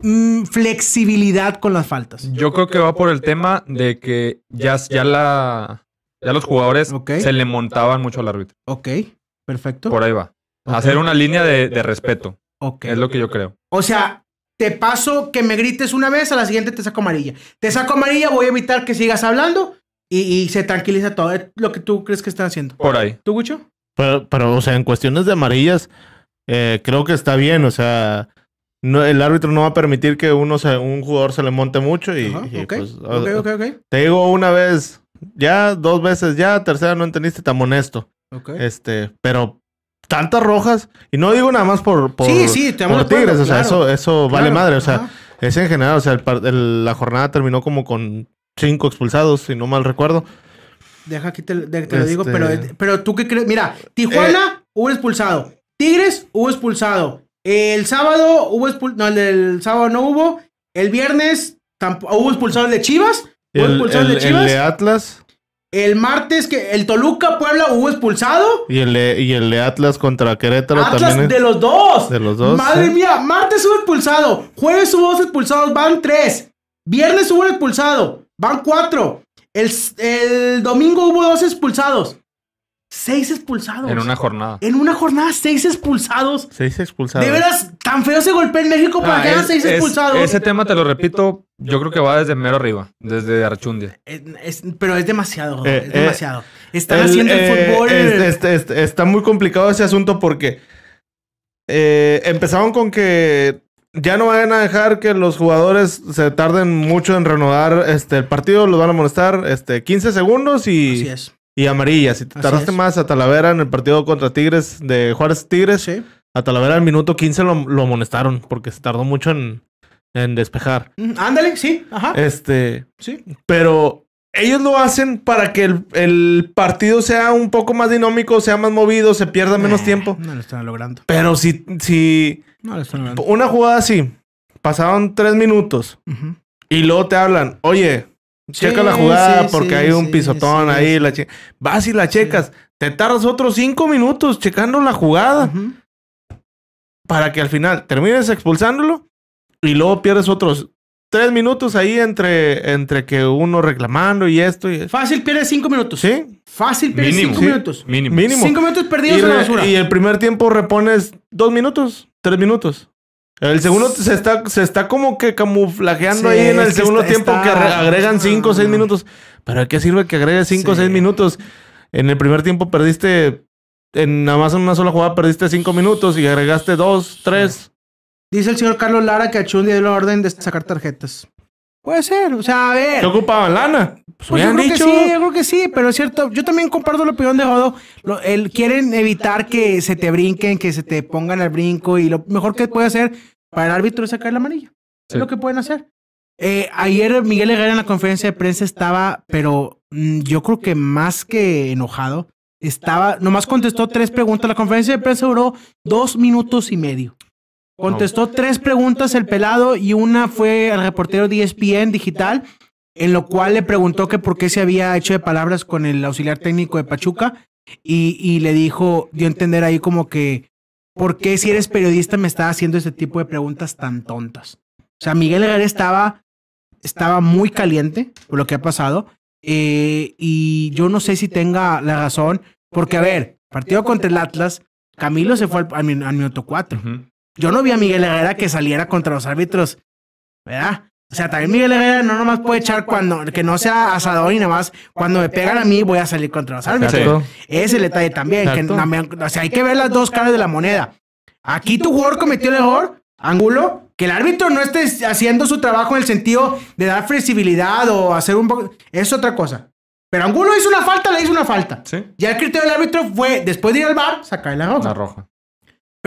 mm, flexibilidad con las faltas? Yo creo que va por el tema de que ya, ya la ya los jugadores se le montaban mucho al árbitro. Ok, perfecto. Por ahí va. Hacer una línea de, de respeto. Ok. Es lo que yo creo. O sea, te paso que me grites una vez, a la siguiente te saco amarilla. Te saco amarilla, voy a evitar que sigas hablando y, y se tranquiliza todo. Lo que tú crees que están haciendo. Por ahí. ¿Tú, Gucho? Pero, pero, o sea, en cuestiones de amarillas, eh, creo que está bien. O sea, no, el árbitro no va a permitir que uno se, un jugador se le monte mucho. Y, Ajá, y, ok. pues, ok, ok, ok. te digo una vez, ya, dos veces, ya, tercera no entendiste, te amonesto. Ok. Este, pero tantas rojas, y no digo nada más por, por, Sí, sí, te por amo de acuerdo, Tigres, o sea, claro. eso, eso vale madre, o sea, ajá. es en general, o sea, el par- el- la jornada terminó como con cinco expulsados, si no mal recuerdo. Deja que te, te lo digo, Este- pero, pero tú qué crees. Mira, Tijuana hubo expulsado. Tigres hubo expulsado. El sábado hubo expulsado. No, el del sábado no hubo. El viernes tampoco hubo expulsado el de Chivas. Hubo El, expulsado el, el- de Chivas. el de Atlas El martes que el Toluca Puebla hubo expulsado. y el, de- y el de Atlas contra Querétaro Atlas también. es- de los dos. de los dos, Madre sí. mía, martes hubo expulsado. Jueves hubo dos expulsados, van tres. Viernes hubo expulsado, van cuatro. El, el domingo hubo dos expulsados. Seis expulsados. En una jornada. En una jornada, seis expulsados. Seis expulsados. De veras, tan feo se golpea en México para Ah, que hayan es- seis es- expulsados. Ese tema, te lo repito, yo creo que va desde mero arriba. Desde Archundia. Es- es- pero es demasiado, Eh, es eh, demasiado. Están El- haciendo el eh, fútbol. es- es- es- está muy complicado ese asunto porque eh, empezaron con que ya no van a dejar que los jugadores se tarden mucho en renovar este, el partido, los van a molestar este, 15 segundos y, Así es. y amarilla. Si te tardaste más a Talavera en el partido contra Tigres de Juárez Tigres, Sí. a Talavera al minuto 15 lo, lo amonestaron porque se tardó mucho en, en despejar. Mm, Ándale, sí, ajá. Este, sí. pero ellos lo hacen para que el, el partido sea un poco más dinámico, sea más movido, se pierda menos Eh, tiempo. No lo están logrando. Pero si, si No una jugada así, pasaron tres minutos y luego te hablan, oye, checa Sí, la jugada sí, porque sí, hay un sí, pisotón sí, ahí, sí. la vas y la checas, te tardas otros cinco minutos checando la jugada para que al final termines expulsándolo y luego pierdes otros tres minutos ahí entre, entre que uno reclamando y esto y Fácil pierdes cinco minutos. ¿Sí? Fácil pierdes Mínimo. cinco Sí. minutos. Mínimo. Mínimo. Cinco minutos perdidos Y, en la basura. y el primer tiempo repones dos minutos, tres minutos. El segundo se está, se está como que camuflajeando Sí, ahí en el segundo está- tiempo está- que agre- agregan cinco o seis Ah. minutos. ¿Pero de qué sirve que agregues cinco o Sí. seis minutos? En el primer tiempo perdiste, en nada más en una sola jugada perdiste cinco minutos y agregaste dos, tres. Dice el señor Carlos Lara que a Chun dio la orden de sacar tarjetas. Puede ser, o sea, a ver. ¿Qué ocupaban lana? Pues, Pues yo creo dicho. que sí, yo creo que sí, pero es cierto. Yo también comparto la opinión de Jodo. Lo- el, quieren evitar que se te brinquen, que se te pongan al brinco y lo mejor que puede hacer para el árbitro es sacar la amarilla. Sí. Es lo que pueden hacer. Eh, ayer Miguel Herrera en la conferencia de prensa estaba, pero mm, yo creo que más que enojado, estaba, nomás contestó tres preguntas. La conferencia de prensa duró dos minutos y medio. Contestó tres preguntas el pelado y una fue al reportero de ESPN digital, en lo cual le preguntó que por qué se había hecho de palabras con el auxiliar técnico de Pachuca y, y le dijo, dio a entender ahí como que, ¿por qué si eres periodista me estás haciendo este tipo de preguntas tan tontas? O sea, Miguel Herrera estaba, estaba muy caliente por lo que ha pasado eh, y yo no sé si tenga la razón, porque a ver, partido contra el Atlas, Camilo se fue al, al min- al minuto 4. Ujú. Yo no vi a Miguel Herrera que saliera contra los árbitros, ¿verdad? O sea, también Miguel Herrera no nomás puede echar cuando, que no sea asador y nada más, cuando me pegan a mí voy a salir contra los árbitros. Ese es el detalle también, que también- o sea, hay que ver las dos caras de la moneda. Aquí tu jugador cometió el error, ángulo, que el árbitro no esté haciendo su trabajo en el sentido de dar flexibilidad o hacer un poco, es otra cosa. Pero Angulo hizo una falta, le hizo una falta. Sí. Ya el criterio del árbitro fue, después de ir al bar, sacar la roja. La roja.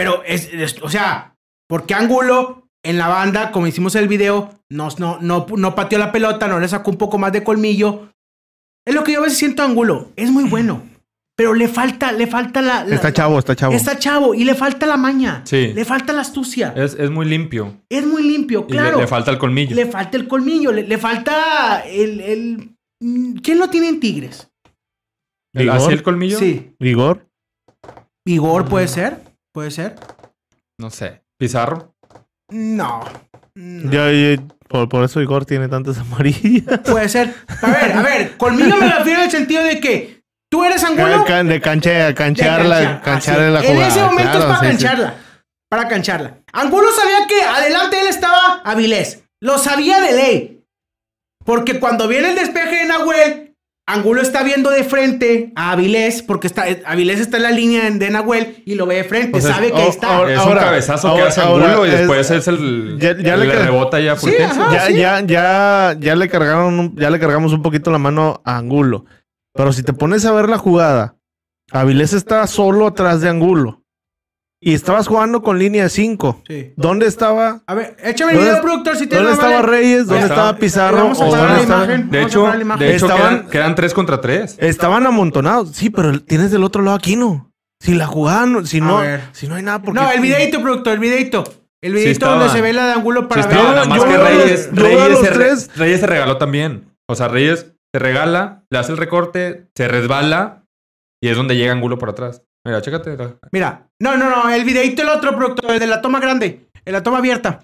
Pero es, es- o sea, ¿por qué Angulo en la banda, como hicimos el video, no, no, no, no pateó la pelota, no le sacó un poco más de colmillo. Es lo que yo a veces siento a Angulo. Es muy bueno. Pero le falta, le falta la. la- Está chavo, está chavo. Está chavo y le falta la maña. Sí. Le falta la astucia. Es, es muy limpio. Es muy limpio, Y le- claro. le, falta el colmillo. Le falta el colmillo, le, le falta el, el- ¿Quién lo tiene en Tigres? ¿El- Vigor. ¿Así el colmillo? Sí. Igor. Vigor puede ser. Puede ser. No sé. Pizarro. No. No. Ya, ya, por, por eso Igor tiene tantas amarillas. Puede ser. A ver, a ver. Colmillo me refiero en el sentido de que tú eres Angulo. Can- de canchea, de canchearla, canchar. cancharle Así. la jugada. En ese momento claro, es para sí, sí. cancharla. Para cancharla. Angulo sabía que adelante él estaba Avilés. Lo sabía de ley. Porque cuando viene el despeje de Nahuel, Angulo está viendo de frente a Avilés, porque está, Avilés está en la línea de Nahuel y lo ve de frente. O sea, sabe que está. ahora- es un ahora- cabezazo que hace ahora Angulo y es- después es el. Ya- ya el le rebota ya Sí, Fulgencio. ajá. ya, sí. ya, ya, ya le cargaron, un- ya le cargamos un poquito la mano a Angulo. Pero si te pones a ver la jugada, Avilés está solo atrás de Angulo. Y estabas jugando con línea de 5. Sí. ¿Dónde estaba? A ver, échame el ¿Dónde- video, productor, si te ¿Dónde estaba Reyes? ¿Dónde estaba Pizarro? Vamos a ¿O parar dónde la estaba- imagen. De hecho, parar la imagen. de hecho Estaban- quedan, quedan tres contra tres. Estaban amontonados. Sí, pero tienes del otro lado a Aquino. Si la jugaban, si A no, ver. si no hay nada por No, el videito, productor, el videito. El videito donde se ve la de Angulo para Sí ver. nada más yo que Reyes, yo Reyes, se re- tres. Reyes se regaló también. O sea, Reyes se regala, le hace el recorte, se resbala y es donde llega Angulo por atrás. Mira, chécate. Mira, no, no, no, el videito el otro, productor, el de la toma grande, el de la toma abierta.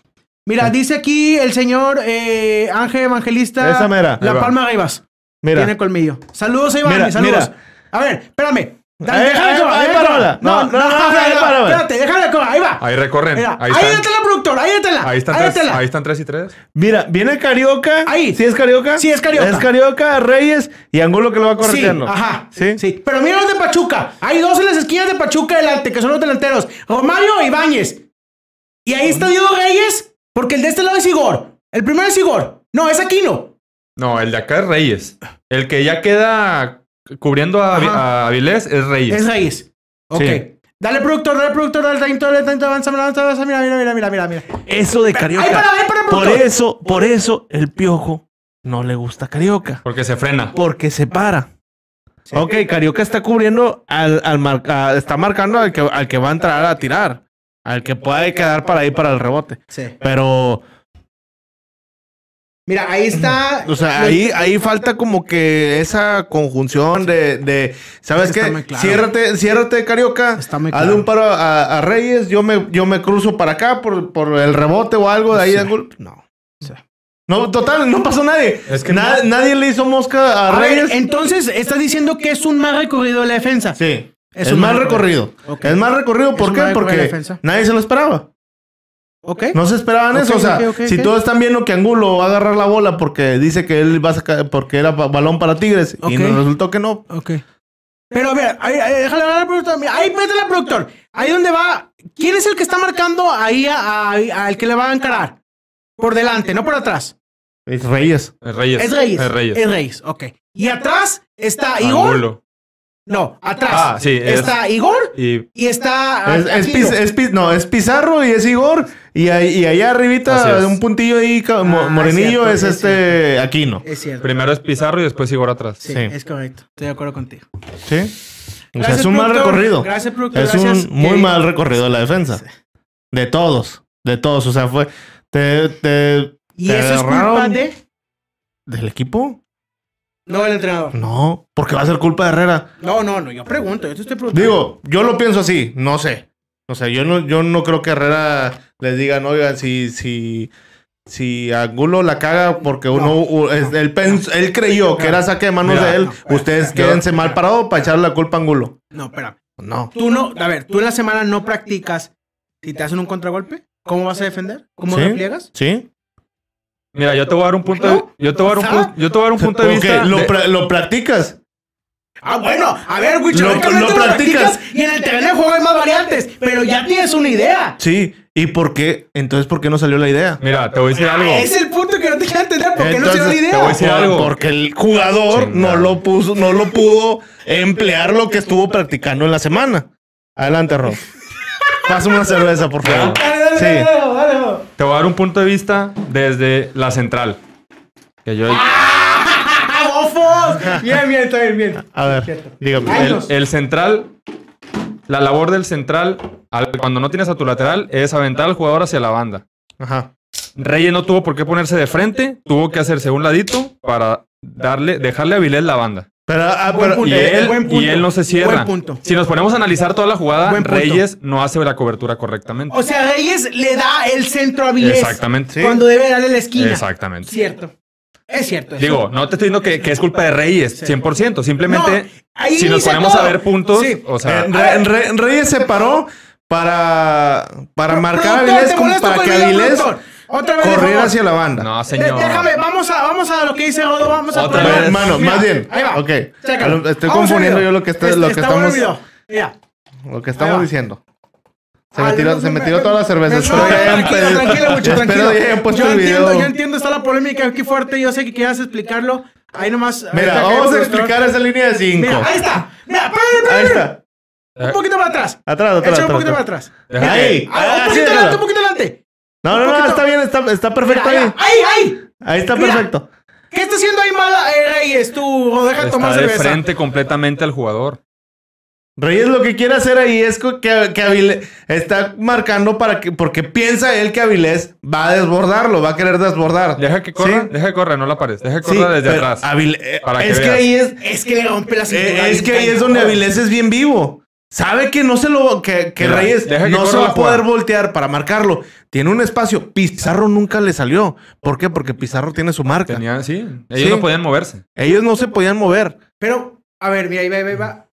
Mira, dice aquí el señor eh, Ángel Evangelista. Esa mera. La Ahí va. Palma Rivas. Mira, Tiene colmillo. Saludos, Iván, Mira, saludos. mira. A ver, espérame. Dale, Ahí- déjame ahí- acabar, ahí déjame párala. acabar. No, no, no, ahí párala. Espérate, déjame acabar, ahí va. Ahí recorren. Mira, ahí ahí détela. Ahí están, ahí tres, ahí están tres y tres. mira, viene Carioca. Ahí. ¿Sí es Carioca? Sí, es Carioca. Es Carioca, Reyes y Angulo que lo va Sí, correteando. ajá. ¿Sí? Sí. Pero mira los de Pachuca. Hay dos en las esquinas de Pachuca delante, que son los delanteros. Romario e Ibáñez. Y ahí está Diego Reyes, porque el de este lado es Igor. El primero es Igor. No, es Aquino. No, el de acá es Reyes. El que ya queda cubriendo a, a Avilés es Reyes. Es Reyes. Ok. Sí. Dale, productor, dale, productor, dale, tanto, dale, tanto, avanza, avanza, avanza. Mira, mira, mira, mira, mira, mira. Eso de Carioca. Ahí para, ahí para, por productor. eso, por eso el piojo no le gusta Carioca. Porque se frena. Porque se para. Ok, Carioca está cubriendo al, al mar- a- está marcando al que, al que va a entrar a tirar. Al que puede quedar para ahí para el rebote. Sí. Pero, Mira, ahí está. o sea, ahí, ahí falta como que esa conjunción de, de ¿sabes Es está qué? claro. Ciérrate, ciérrate, Carioca. Está muy Hazle claro. un paro a, a Reyes, yo me, yo me cruzo para acá por, por el rebote o algo de ahí. Sí. de Angulo. No. Sí. No, total, no pasó nadie. Es que Na- no. Nadie le hizo mosca a, A ver, Reyes. entonces, estás diciendo que es un mal recorrido de la defensa. Sí. Es Es, un mal recorrido. Es recorrido, ¿por un qué? mal recorrido de Porque nadie se lo esperaba. No se esperaban eso. O sea, ok, ok, si todos están viendo que Angulo va a agarrar la bola porque dice que él va a sacar, porque era ba- balón para Tigres y nos resultó que no. Ok. Pero a ver, ahí, ahí, déjale hablar al productor. Ahí métele al productor. Ahí donde va. ¿Quién es el que está marcando ahí al que le va a encarar? Por delante, no por atrás. Es Reyes. Es Reyes. Es Reyes. Es Reyes. Es Reyes, ok. Y atrás está Igor. Angulo. No, atrás. Ah, sí, es- Está Igor Y y está. Es. Piz- es Piz- no, es Pizarro y es Igor. Y, ahí- y allá Así arribita, es. un puntillo ahí, ca- mo- Ah, morenillo, cierto, es es este Aquino. Es cierto. primero es Pizarro y después Igor atrás. Sí, Sí. es correcto. Estoy de acuerdo contigo. ¿Sí? O sea, Gracias, es un mal productor. recorrido. Gracias, productor. Es Gracias. un muy Eh, mal recorrido de la defensa. De todos. De todos. O sea, fue. Te, te- Y te eso es culpa agarraron de. ¿Del equipo? No, el entrenador. No, porque va a ser culpa de Herrera. No, no, no. Yo pregunto. Yo te estoy preguntando. Digo, yo lo pienso así, no sé. O sea, yo no, yo no creo que Herrera les digan, oigan, si, si, si Angulo la caga porque uno, es- él, él creyó que era saque de manos Mira, de él, no, espera, ustedes espera. quédense mal parados para echarle la culpa a Angulo. No, espera. No. Tú no. A ver, tú en la semana no practicas. Si te hacen un contragolpe, ¿cómo vas a defender? ¿Cómo ¿Sí? repliegas? ¿Sí? Mira, yo te voy a dar un punto de, yo te voy a dar un, pu- yo te voy a dar un punto de Ok, vista. lo, de- pra- lo practicas. Ah, bueno, a ver, Wicho, Lo- lógicamente lo practicas. y en el terreno de juego hay más variantes, pero ya tienes una idea. Sí. ¿Y por qué? Entonces, ¿por qué no salió la idea? Mira, te voy a decir algo. Ah, Es el punto que no te quiero entender, ¿por qué no se dio la Entonces, idea? te voy a decir Por- algo. Porque el jugador no lo puso, no lo pudo emplear lo que estuvo practicando en la semana. Adelante, Rob. Pásame una cerveza, por favor. Dale, dale, Sí. dale, dale, dale. Te voy a dar un punto de vista desde la central. Que yo, ¡Ah, bofos! Bien, bien, está bien, bien. A ver, dígame. El, central, la labor del central, al- cuando no tienes a tu lateral, es aventar al jugador hacia la banda. Ajá. Reyes no tuvo por qué ponerse de frente, tuvo que hacerse un ladito para darle, dejarle a Vilés la banda. Pero, ah, Buen pero- punto. Y él, punto. y él no se cierra. Punto. Si nos ponemos a analizar toda la jugada. Reyes no hace la cobertura correctamente. O sea, Reyes le da el centro a Vilés. Exactamente. Cuando debe darle la esquina. Exactamente. Cierto. Es cierto. Digo, no te estoy diciendo que, que es culpa de Reyes, 100%. Simplemente, No, si nos ponemos todo. a ver puntos, Sí. o sea, Re- Re- Reyes se paró para, para marcar a molesto para que Avilés. Otra vez, favor. hacia la banda. no, De- señor. Déjame, vamos a, vamos a lo que dice Rodo, vamos a Otra vez. Mano, Mira, más bien. Ahí va. Ok. Chécalo. Estoy Vamos confundiendo yo lo que, está, Este- lo que estamos. Mira. lo que estamos diciendo. Se me tiró, se me tiró toda la cerveza. Espero tranquilo, tranquilo, mucho, espero tranquilo. ya hayan puesto yo el entiendo, video. yo entiendo, está la polémica aquí fuerte, yo sé que quieras explicarlo. Ahí nomás. Mira, vamos a explicar esa línea de 5. Mira, ahí está. Mira, Ahí está. un poquito para atrás. Atrás, atrás, Echa un poquito para atrás. Ahí. Ah, Ah, un poquito adelante, un poquito adelante. No, no, no, está bien, está, está perfecto Mira, ahí. ahí, ahí. Ahí está Mira. perfecto. ¿Qué está haciendo ahí mal eh, Reyes? Tú, o deja de tomar Está de cerveza. frente completamente al jugador. Reyes lo que quiere hacer ahí es que, que Avilés está marcando para que, porque piensa él que Avilés va a desbordarlo, va a querer desbordar. Deja que corra, Sí. deja que corra, no la pares. Deja que Sí, corra desde atrás. Avilés- eh, Para es que ahí es, Es que le rompe la cintura. eh, es que ahí es donde Avilés es bien vivo. Sabe que no se lo, que, que Mira, Reyes que no se va a poder voltear para marcarlo. Tiene un espacio. Pizarro nunca le salió. ¿Por qué? Porque Pizarro tiene su marca. Tenía, sí, ellos Sí. no podían moverse. Ellos no se podían mover. Pero, a ver, mira, ahí va, ahí va, ahí va.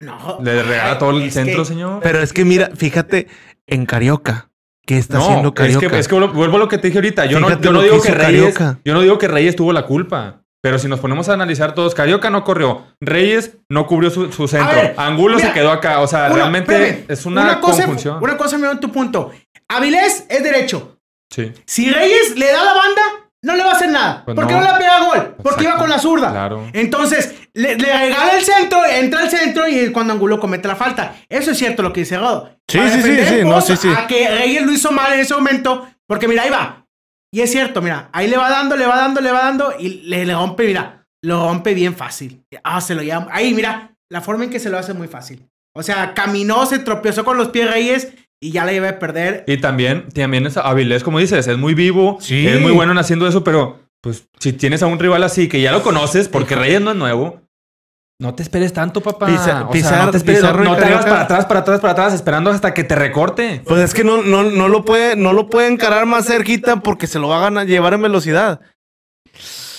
No. Le regala todo el es centro, que- señor. Pero es que mira, fíjate en Carioca. ¿Qué está haciendo es Carioca? que, es que vuelvo a lo que te dije ahorita. Yo no, Fíjate yo no lo que digo que Reyes, Carioca. yo no digo que Reyes tuvo la culpa. Pero si nos ponemos a analizar todos, Carioca no corrió. Reyes no cubrió su, su centro. ver, Angulo mira, se quedó acá. O sea, Una- realmente espérame, es una, cosa, conjunción. Una cosa me da en tu punto. Avilés es derecho. Sí, Si Reyes le da la banda, no le va a hacer nada. Pues ¿Por qué no. no le pega gol? Porque Exacto. iba con la zurda. Claro. Entonces, le, le regala el centro, entra al centro y es cuando Angulo comete la falta. Eso es cierto lo que dice Rodo. Sí, Para sí, sí, sí, no, sí, sí. A que Reyes lo hizo mal en ese momento. Porque mira, ahí va. Y es cierto, mira, ahí le va dando, le va dando, le va dando y le, le rompe, mira, lo rompe bien fácil. Ah, se lo llama. Ahí, mira, la forma en que se lo hace muy fácil. O sea, caminó, se tropezó con los pies Reyes y ya le iba a perder. Y también, también es Avilés, como dices, es muy vivo, Sí. es muy bueno en haciendo eso, pero pues si tienes a un rival así que ya lo conoces, porque Reyes no es nuevo, no te esperes tanto, papá. Pisa- O sea, Pizarro- no te esperes, Pizarro no te hagas para atrás, para atrás, para atrás, esperando hasta que te recorte. Pues es que no, no, no lo puede, no lo puede encarar más cerquita porque se lo va a ganar, llevar en velocidad.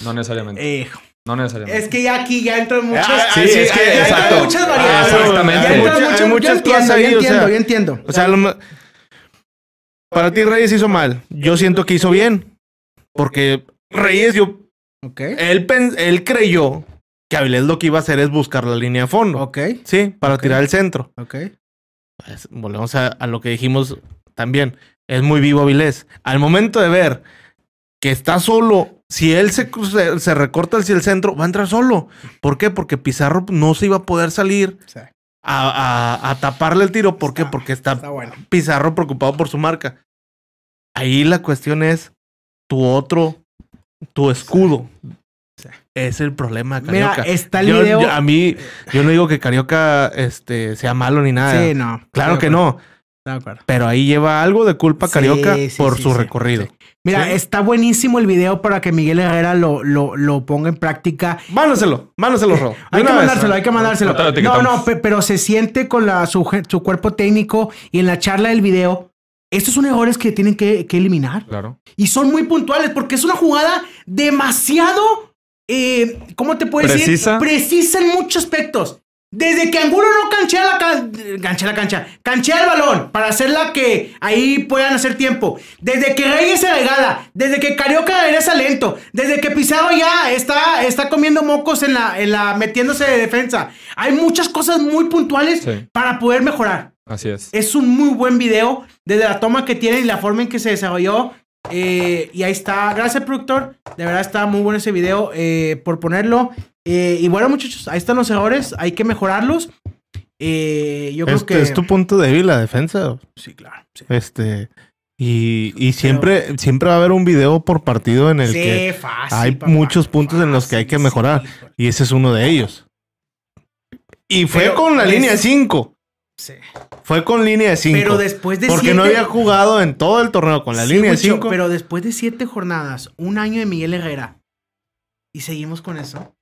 No necesariamente. Eh, no necesariamente. es que ya aquí ya entran muchas. Ah, sí, es que- ya entran exacto. muchas variables. Exactamente. Ya Hay entran mucha- muchas- hay yo muchas entiendo, cosas yo ahí, o entiendo, sea, yo entiendo. O sea, lo para ti Reyes hizo mal. Yo siento que hizo bien. Porque Reyes, yo, Ok. él, pen- él creyó que Avilés lo que iba a hacer es buscar la línea de fondo. Ok. Sí, para tirar el centro. Ok. Pues, volvemos a, a lo que dijimos también. Es muy vivo Avilés. Al momento de ver que está solo, si él se, se, se recorta hacia el centro, va a entrar solo. ¿Por qué? Porque Pizarro no se iba a poder salir Sí, a, a- a taparle el tiro. ¿Por qué? Porque está, está bueno. Pizarro preocupado por su marca. Ahí la cuestión es tu otro, tu escudo. Sí. Es el problema de Mira, Carioca. está el Yo- video. yo- a mí, yo no digo que Carioca este, sea malo ni nada. sí, no. Claro que no. de acuerdo. Pero ahí lleva algo de culpa Carioca sí, por sí, su sí, recorrido. sí. Mira, Sí. está buenísimo el video para que Miguel Herrera lo, lo, lo ponga en práctica. Mándaselo, mándaselo, Ro. De Hay que mandárselo, hay que mandárselo. No, no, pe- pero se siente con la, su, su cuerpo técnico y en la charla del video. Estos son errores que tienen que, que eliminar. Claro. Y son muy puntuales porque es una jugada demasiado, eh, ¿cómo te puedo decir? Precisa. Precisa en muchos aspectos. Desde que Angulo no canchea la, can- canchea la cancha, canchea el balón para hacerla que ahí puedan hacer tiempo. Desde que Reyes se regala, desde que Carioca regresa lento, desde que Pizarro ya está, está comiendo mocos en la, en la metiéndose de defensa. Hay muchas cosas muy puntuales Sí. para poder mejorar. Así es. Es un muy buen video desde la toma que tiene y la forma en que se desarrolló. Eh, y ahí está. Gracias, productor. De verdad está muy bueno ese video eh, por ponerlo. Eh, y bueno, muchachos, ahí están los errores. Hay que mejorarlos. Yo creo Este que. es tu punto débil, la defensa. Sí, claro. sí. Este. Y, y siempre, siempre va a haber un video por partido en el Sí, que fácil, hay papá, muchos puntos en los que hay que mejorar. sí. Y ese es uno de ellos. Y fue Pero con la es- línea 5. Sí. Fue con línea 5. Pero después de Porque siete- no había jugado en todo el torneo con la Sí, línea mucho, 5. Pero después de siete jornadas, un año de Miguel Herrera, y seguimos con eso,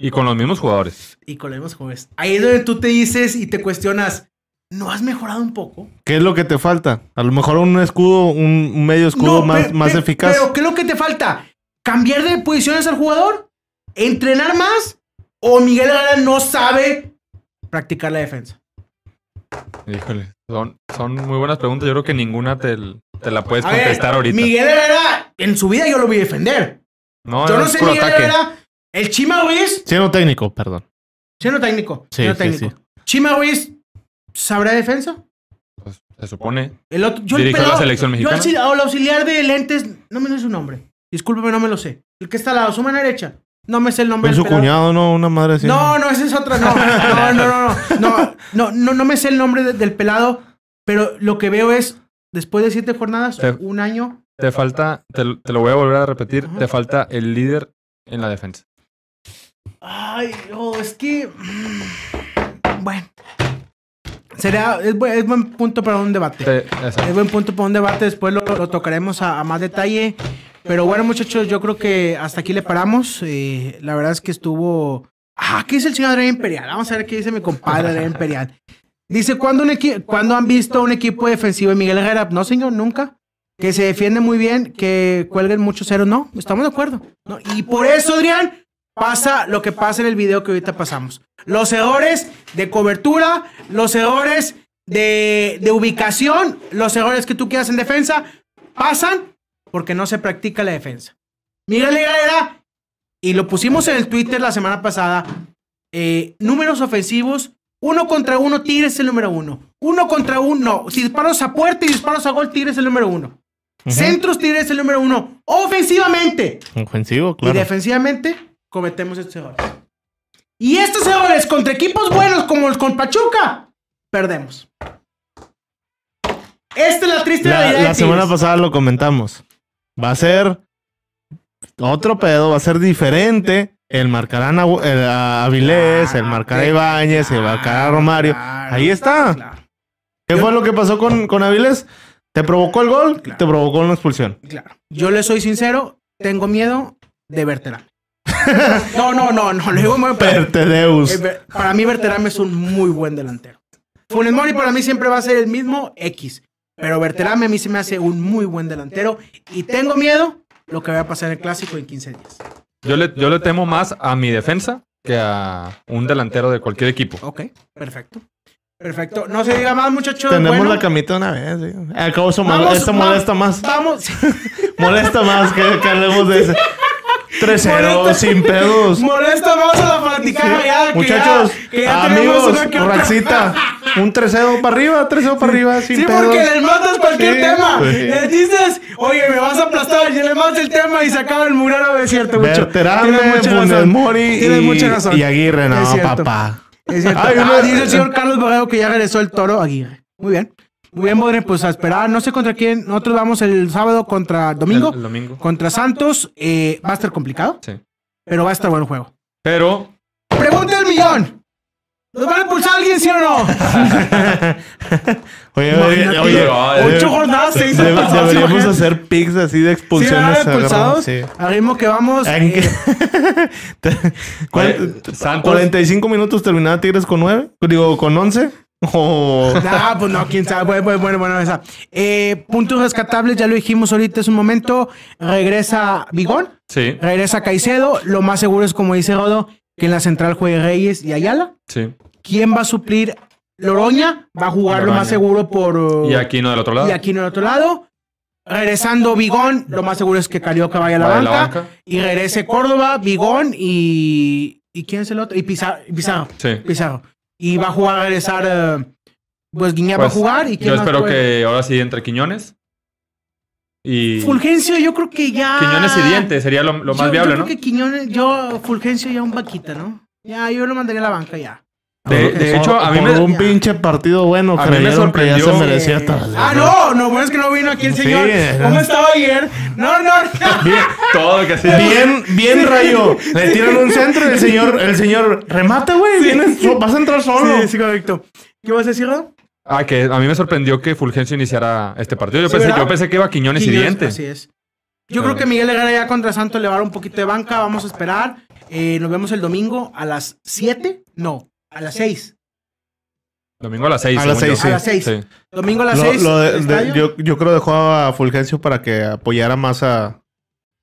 Y con los mismos jugadores. y con los mismos jóvenes. Ahí es donde tú te dices y te cuestionas, ¿no has mejorado un poco? ¿Qué es lo que te falta? A lo mejor un escudo, un medio escudo No, más, más eficaz. Pero ¿qué es lo que te falta? ¿Cambiar de posiciones al jugador? ¿Entrenar más? ¿O Miguel Herrera no sabe practicar la defensa? Híjole, son, son muy buenas preguntas. Yo creo que ninguna te, te la puedes ver, contestar ahorita. Miguel Herrera, en su vida yo lo vi defender. no, yo no sé Miguel ataque. Herrera. El Chima Ruiz, Siendo técnico, perdón. siendo técnico. Sí, siendo sí, técnico. Chima Ruiz, ¿sabrá defensa? Pues, se supone. El otro, yo el Dirigió la pelado- selección Yo mexicana. el, auxili- el auxiliar de lentes, no me sé su nombre. Discúlpeme, no me lo sé. El que está al lado, su mano derecha. No me sé el nombre. ¿Es su cuñado, no? Una madre así. No, no, esa es otra. No, no, no, no. No, no, me sé el nombre del pelado. Pero lo que veo es, después de siete jornadas, un año. Te falta, te, lo voy a volver a repetir, te falta el líder en la defensa. Ay, no, es que... Mm, bueno. Será, es, buen, punto para un debate. Es buen punto para un debate. Después lo, tocaremos a, más detalle. Pero bueno, muchachos, yo creo que hasta aquí le paramos. Eh, la verdad es que estuvo. Ah, ¿qué dice el señor Adrián Imperial? Vamos a ver qué dice mi compadre Adrián Imperial. Dice: ¿cuándo, un equi- ¿Cuándo han visto un equipo defensivo de Miguel Herrera? No, señor, nunca. Que se defiende muy bien, que cuelguen muchos ceros. No, estamos de acuerdo. ¿no? Y por eso, Adrián, pasa lo que pasa en el video que ahorita pasamos. Los errores de cobertura, los errores de, de ubicación, los errores que tú quieras en defensa, pasan porque no se practica la defensa. Miguel Herrera, y lo pusimos en el Twitter la semana pasada, eh, números ofensivos, uno contra uno, Tigres es el número uno. Uno contra uno, si disparos a puerta y disparos a gol, Tigres es el número uno. Centros, Tigres es el número uno. Ofensivamente. Ofensivo, Y claro. defensivamente cometemos estos errores. Y estos errores contra equipos buenos como los con Pachuca, perdemos. Esta es la triste La, realidad. de la semana pasada lo comentamos. Va a ser otro pedo, va a ser diferente. El marcarán a, el, a Avilés, el marcará a Ibáñez, el marcará a Romario. Claro, Ahí está. ¿Qué fue lo que pasó con, con Avilés? ¿Te provocó el gol? Te provocó una expulsión. claro. Yo le soy sincero, tengo miedo de Berterame. no, no, no, no, le digo muy Pertedeus. Eh, Para mí, Berterame es un muy buen delantero. Funes Mori para mí siempre va a ser el mismo X. Pero Berterame a mí se me hace un muy buen delantero. Y tengo miedo lo que va a pasar en el clásico en 15 días. Yo le, yo le temo más a mi defensa que a un delantero de cualquier equipo. Ok, perfecto. Perfecto. No se diga más, muchachos. Tenemos Bueno, la camita una vez. sí. Al cabo, eso vamos, molesta, va- molesta más. Vamos. Molesta más que, que hablemos de ese. 3-0, Molesta- sin pedos. Molesta más a la fanaticada ya. que Muchachos, ya- que ya amigos, una Raxita, un 3-0 para arriba, 3-0 para arriba, sin Sí, pedos. porque les mandas cualquier Sí, tema. sí. Les dices, oye, me vas a aplastar. Y le mandas el tema y se acaba el murero. Es cierto, mucho. Tienes. Mori Tienes y, mucha razón. y Aguirre, no, papá. Es cierto. Ay, ah, dice el señor Carlos Borrego que ya regresó el toro Aguirre. Muy bien. Muy bien, Bodre, pues a esperar. No sé contra quién. Nosotros vamos el sábado contra domingo. El, el domingo. Contra Santos. Eh, va a estar complicado, Sí. pero va a estar bueno el juego. Pero Pregunta del millón. ¿Nos van a impulsar a alguien, sí o no? Oye, oye, oye, Ocho jornadas, seis debe- expulsados, deberíamos hacer pics así de Sí, expulsiones. agarrando, expulsados. sí. Al ritmo que vamos. ¿En eh, qué? ¿Cuál- Oye, Santos- 45 minutos terminaba Tigres con 9, digo con 11. O Nah, pues no, quién sabe. Bueno, bueno, bueno, esa. Eh, puntos rescatables, ya lo dijimos ahorita, es un momento. Regresa Bigón, sí, regresa Caicedo. Lo más seguro es, como dice Rodo, que en la central juegue Reyes y Ayala. sí. ¿Quién va a suplir? Loroña va a jugar lo más seguro por. uh, Y aquí no del otro lado. y aquí en el otro lado. Regresando Bigón, lo más seguro es que Carioca vaya a la, Va de banca, la banca. Y regrese Córdoba, Bigón y. ¿Y quién es el otro? Y Pizarro. Pizarro. Sí. Pizarro. Y va a jugar, a regresar. eh, pues Guiñá va a Pues, jugar. ¿Y Yo espero puede? que ahora sí entre Quiñones. Y Fulgencio, yo creo que ya. Quiñones y Diente sería lo, lo más Yo- viable, yo ¿no? creo que Quiñones, yo, Fulgencio ya un vaquita, ¿no? Ya, yo lo mandaría a la banca ya. De, de hecho, a mí Por me... un pinche partido bueno, A mí me creyeron que ya se sorprendió- merecía todo. Ah, no, no, bueno, es que no vino aquí el Sí, señor. no. ¿Cómo estaba ayer? No, no, no. Bien, Todo lo que hacía. bien, bien rayo. Le tiran un centro y el señor, el señor, remata, güey. vas a entrar solo. Sí, sí, correcto. ¿Qué vas a decir, Rodo? Ah, que a mí me sorprendió que Fulgencio iniciara este partido. Yo, Sí, pensé, ¿verdad? yo pensé que iba Quiñones, y Quiñones, Diente. Así es. Yo creo que Miguel Herrera ya contra Santos le va a dar un poquito de banca. Vamos a esperar. Eh, nos vemos el domingo a las 7. No, a las 6. Domingo a las 6. A las seis, A las 6. Sí. Domingo a las Lo- 6. lo de- de- yo, yo creo dejó a Fulgencio para que apoyara más a,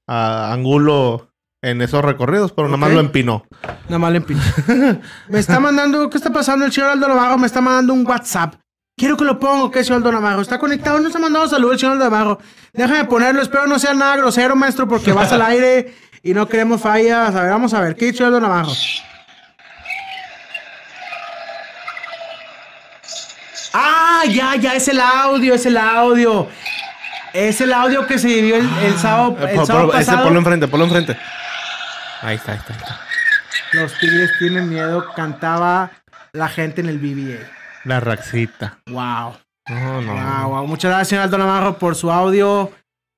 a Angulo en esos recorridos, pero nada más lo empinó. Nada más le empino. me está mandando, ¿qué está pasando? El señor Aldo Navarro me está mandando un WhatsApp. Quiero que lo ponga, ¿qué, señor Aldo Navarro? ¿Está conectado? No se ha mandado saludos el señor Aldo Navarro. Déjame ponerlo, espero no sea nada grosero, maestro, porque vas al aire y no queremos fallas. A ver, vamos a ver, ¿qué dice Aldo Navarro? Ah, ya, ya, es el audio, es el audio. Es el audio que se vivió el, el sábado, Eh, el pon- sábado pon- ese pasado. ponlo enfrente, ponlo enfrente. Ahí está, ahí está. ahí está. Los Tigres tienen miedo, cantaba la gente en el BBA. La raxita. Wow. No, no. Wow, wow. Muchas gracias, señor Aldo Navarro, por su audio.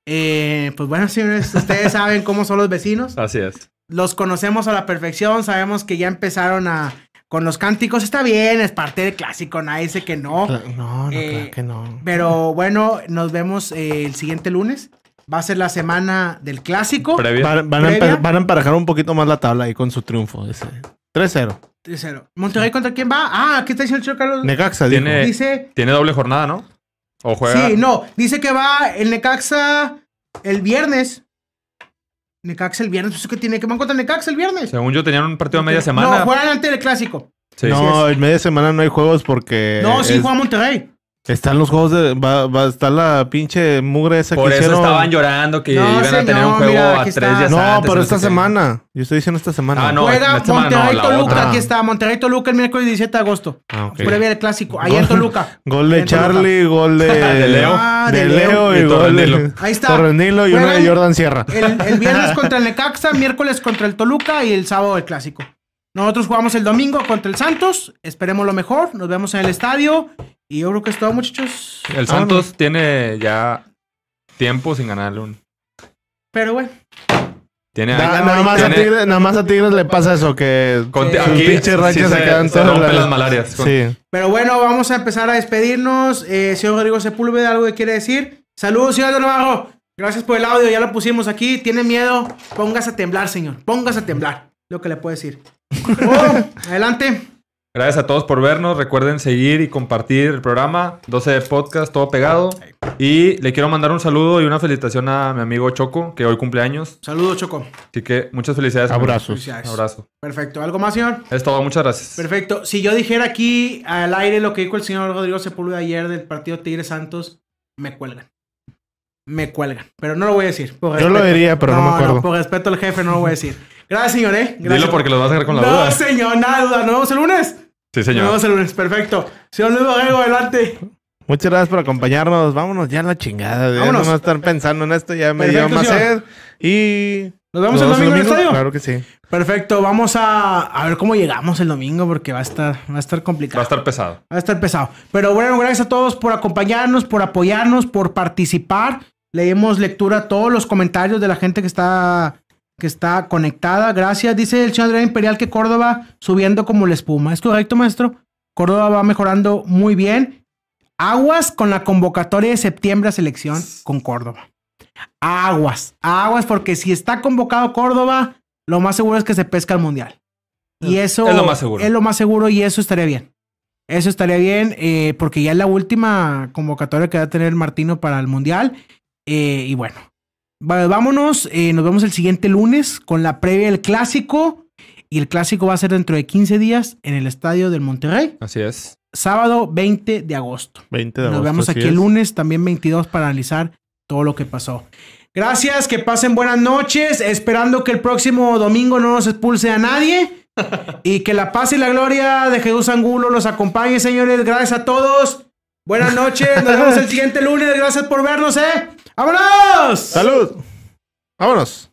Eh, pues bueno, señores, ustedes saben cómo son los vecinos. Así es. Los conocemos a la perfección. Sabemos que ya empezaron a con los cánticos. Está bien, es parte del clásico. Nadie dice que no. No, no, Eh, claro que no. Pero bueno, nos vemos eh, el siguiente lunes. Va a ser la semana del clásico. Previa. Van, van a previa. empe- van a emparejar un poquito más la tabla ahí con su triunfo. ese. 3-0. 3-0. ¿Monterrey contra quién va? Ah, ¿qué está diciendo el señor Carlos? Necaxa. Tiene- Dice Tiene doble jornada, ¿no? O juega. Sí, no, dice que va el Necaxa el viernes. Necaxa el viernes, pues que tiene que van contra Necaxa el viernes. Según yo, tenían un partido a media semana. No, juegan antes del clásico. Sí. no, en media semana no hay juegos porque. no, sí es- juega Monterrey. Están los juegos de. Va, va a estar la pinche mugre esa Por que eso hicieron. estaban llorando que No, iban a tener un juego mira, a tres está. días No, antes, pero no esta semana. Yo estoy diciendo esta semana. Ah, no. Juega esta semana no, Monterrey la Toluca, aquí está, Monterrey Toluca el miércoles 17 de agosto. Ah, ok. Previa del clásico, allá en Toluca. Gol de. Charlie, gol de. De Leo. Ah, de de Leo, Leo. y, Y gol Torrenilo. de. Ahí está. Torrenilo y uno de Jordan Sierra. El, el viernes contra el Necaxa, miércoles contra el Toluca y el sábado el clásico. Nosotros jugamos el domingo contra el Santos. Esperemos lo mejor. Nos vemos en el estadio. Y yo creo que es todo, muchachos. El Santos tiene ya tiempo sin ganarle un. Pero bueno. Tiene Na- años- nada, más a Tigres, nada más a Tigres le pasa eso, que con- aquí rachas sí se quedan se rompen las- las malarias. con- Sí. Pero bueno, vamos a empezar a despedirnos. Eh, señor Rodrigo Sepúlveda, ¿algo que quiere decir? Saludos, señor de Navarro. Gracias por el audio, ya lo pusimos aquí. ¿Tiene miedo? Póngase a temblar, señor. Póngase a temblar. Lo que le puedo decir. Oh, adelante. Gracias a todos por vernos. Recuerden seguir y compartir el programa 12 de podcast, todo pegado. Y le quiero mandar un saludo y una felicitación a mi amigo Choco, que hoy cumple años. Saludos, Choco. Así que muchas felicidades. Abrazos. Felicidades. Abrazo. Perfecto. ¿Algo más, señor? Es todo, muchas gracias. Perfecto. Si yo dijera aquí al aire lo que dijo el señor Rodrigo Sepúlveda ayer del partido Tigres Santos, me cuelgan. Me cuelgan. Pero no lo voy a decir. por Yo lo diría, pero no me acuerdo. por respeto al jefe no lo voy a decir. Gracias, señor, ¿eh? Gracias. Dilo porque los vas a dejar con la no, duda. señor, nada de duda. ¿Nos vemos el lunes? Sí, Nos señor. vemos el lunes. Perfecto. Señor Luis Borrego, adelante. Muchas gracias por acompañarnos. Vámonos ya a la chingada. Ya Vámonos. no estar pensando en esto. Ya me dio más sed. Y. Nos vemos ¿Nos el domingo en el estadio. Claro que sí. Perfecto. Vamos a, a ver cómo llegamos el domingo porque va a estar, va a estar complicado. Va a estar pesado. Va a estar pesado. Pero bueno, gracias a todos por acompañarnos, por apoyarnos, por participar. Leemos lectura a todos los comentarios de la gente que está, que está conectada. Gracias. Dice el señor Adrián Imperial que Córdoba subiendo como la espuma. ¿Es correcto, maestro? Córdoba va mejorando muy bien. Aguas con la convocatoria de septiembre a selección con Córdoba. Aguas, aguas, porque si está convocado Córdoba, lo más seguro es que se pesca el mundial. Y eso Es lo más seguro. Es lo más seguro y eso estaría bien. Eso estaría bien, eh, porque ya es la última convocatoria que va a tener Martino para el mundial. Eh, y bueno, vámonos. eh, nos vemos el siguiente lunes con la previa del clásico. Y el clásico va a ser dentro de 15 días en el estadio del Monterrey. Así es. Sábado 20 de agosto. 20 de Nos agosto, vemos así aquí el es. lunes, también 22, para analizar todo lo que pasó. Gracias, que pasen buenas noches. Esperando que el próximo domingo no nos expulse a nadie. y que la paz y la gloria de Jesús Angulo los acompañe, señores. Gracias a todos. Buenas noches. Nos vemos el siguiente lunes. Gracias por vernos, ¿eh? ¡Vámonos! ¡Salud! Vámonos.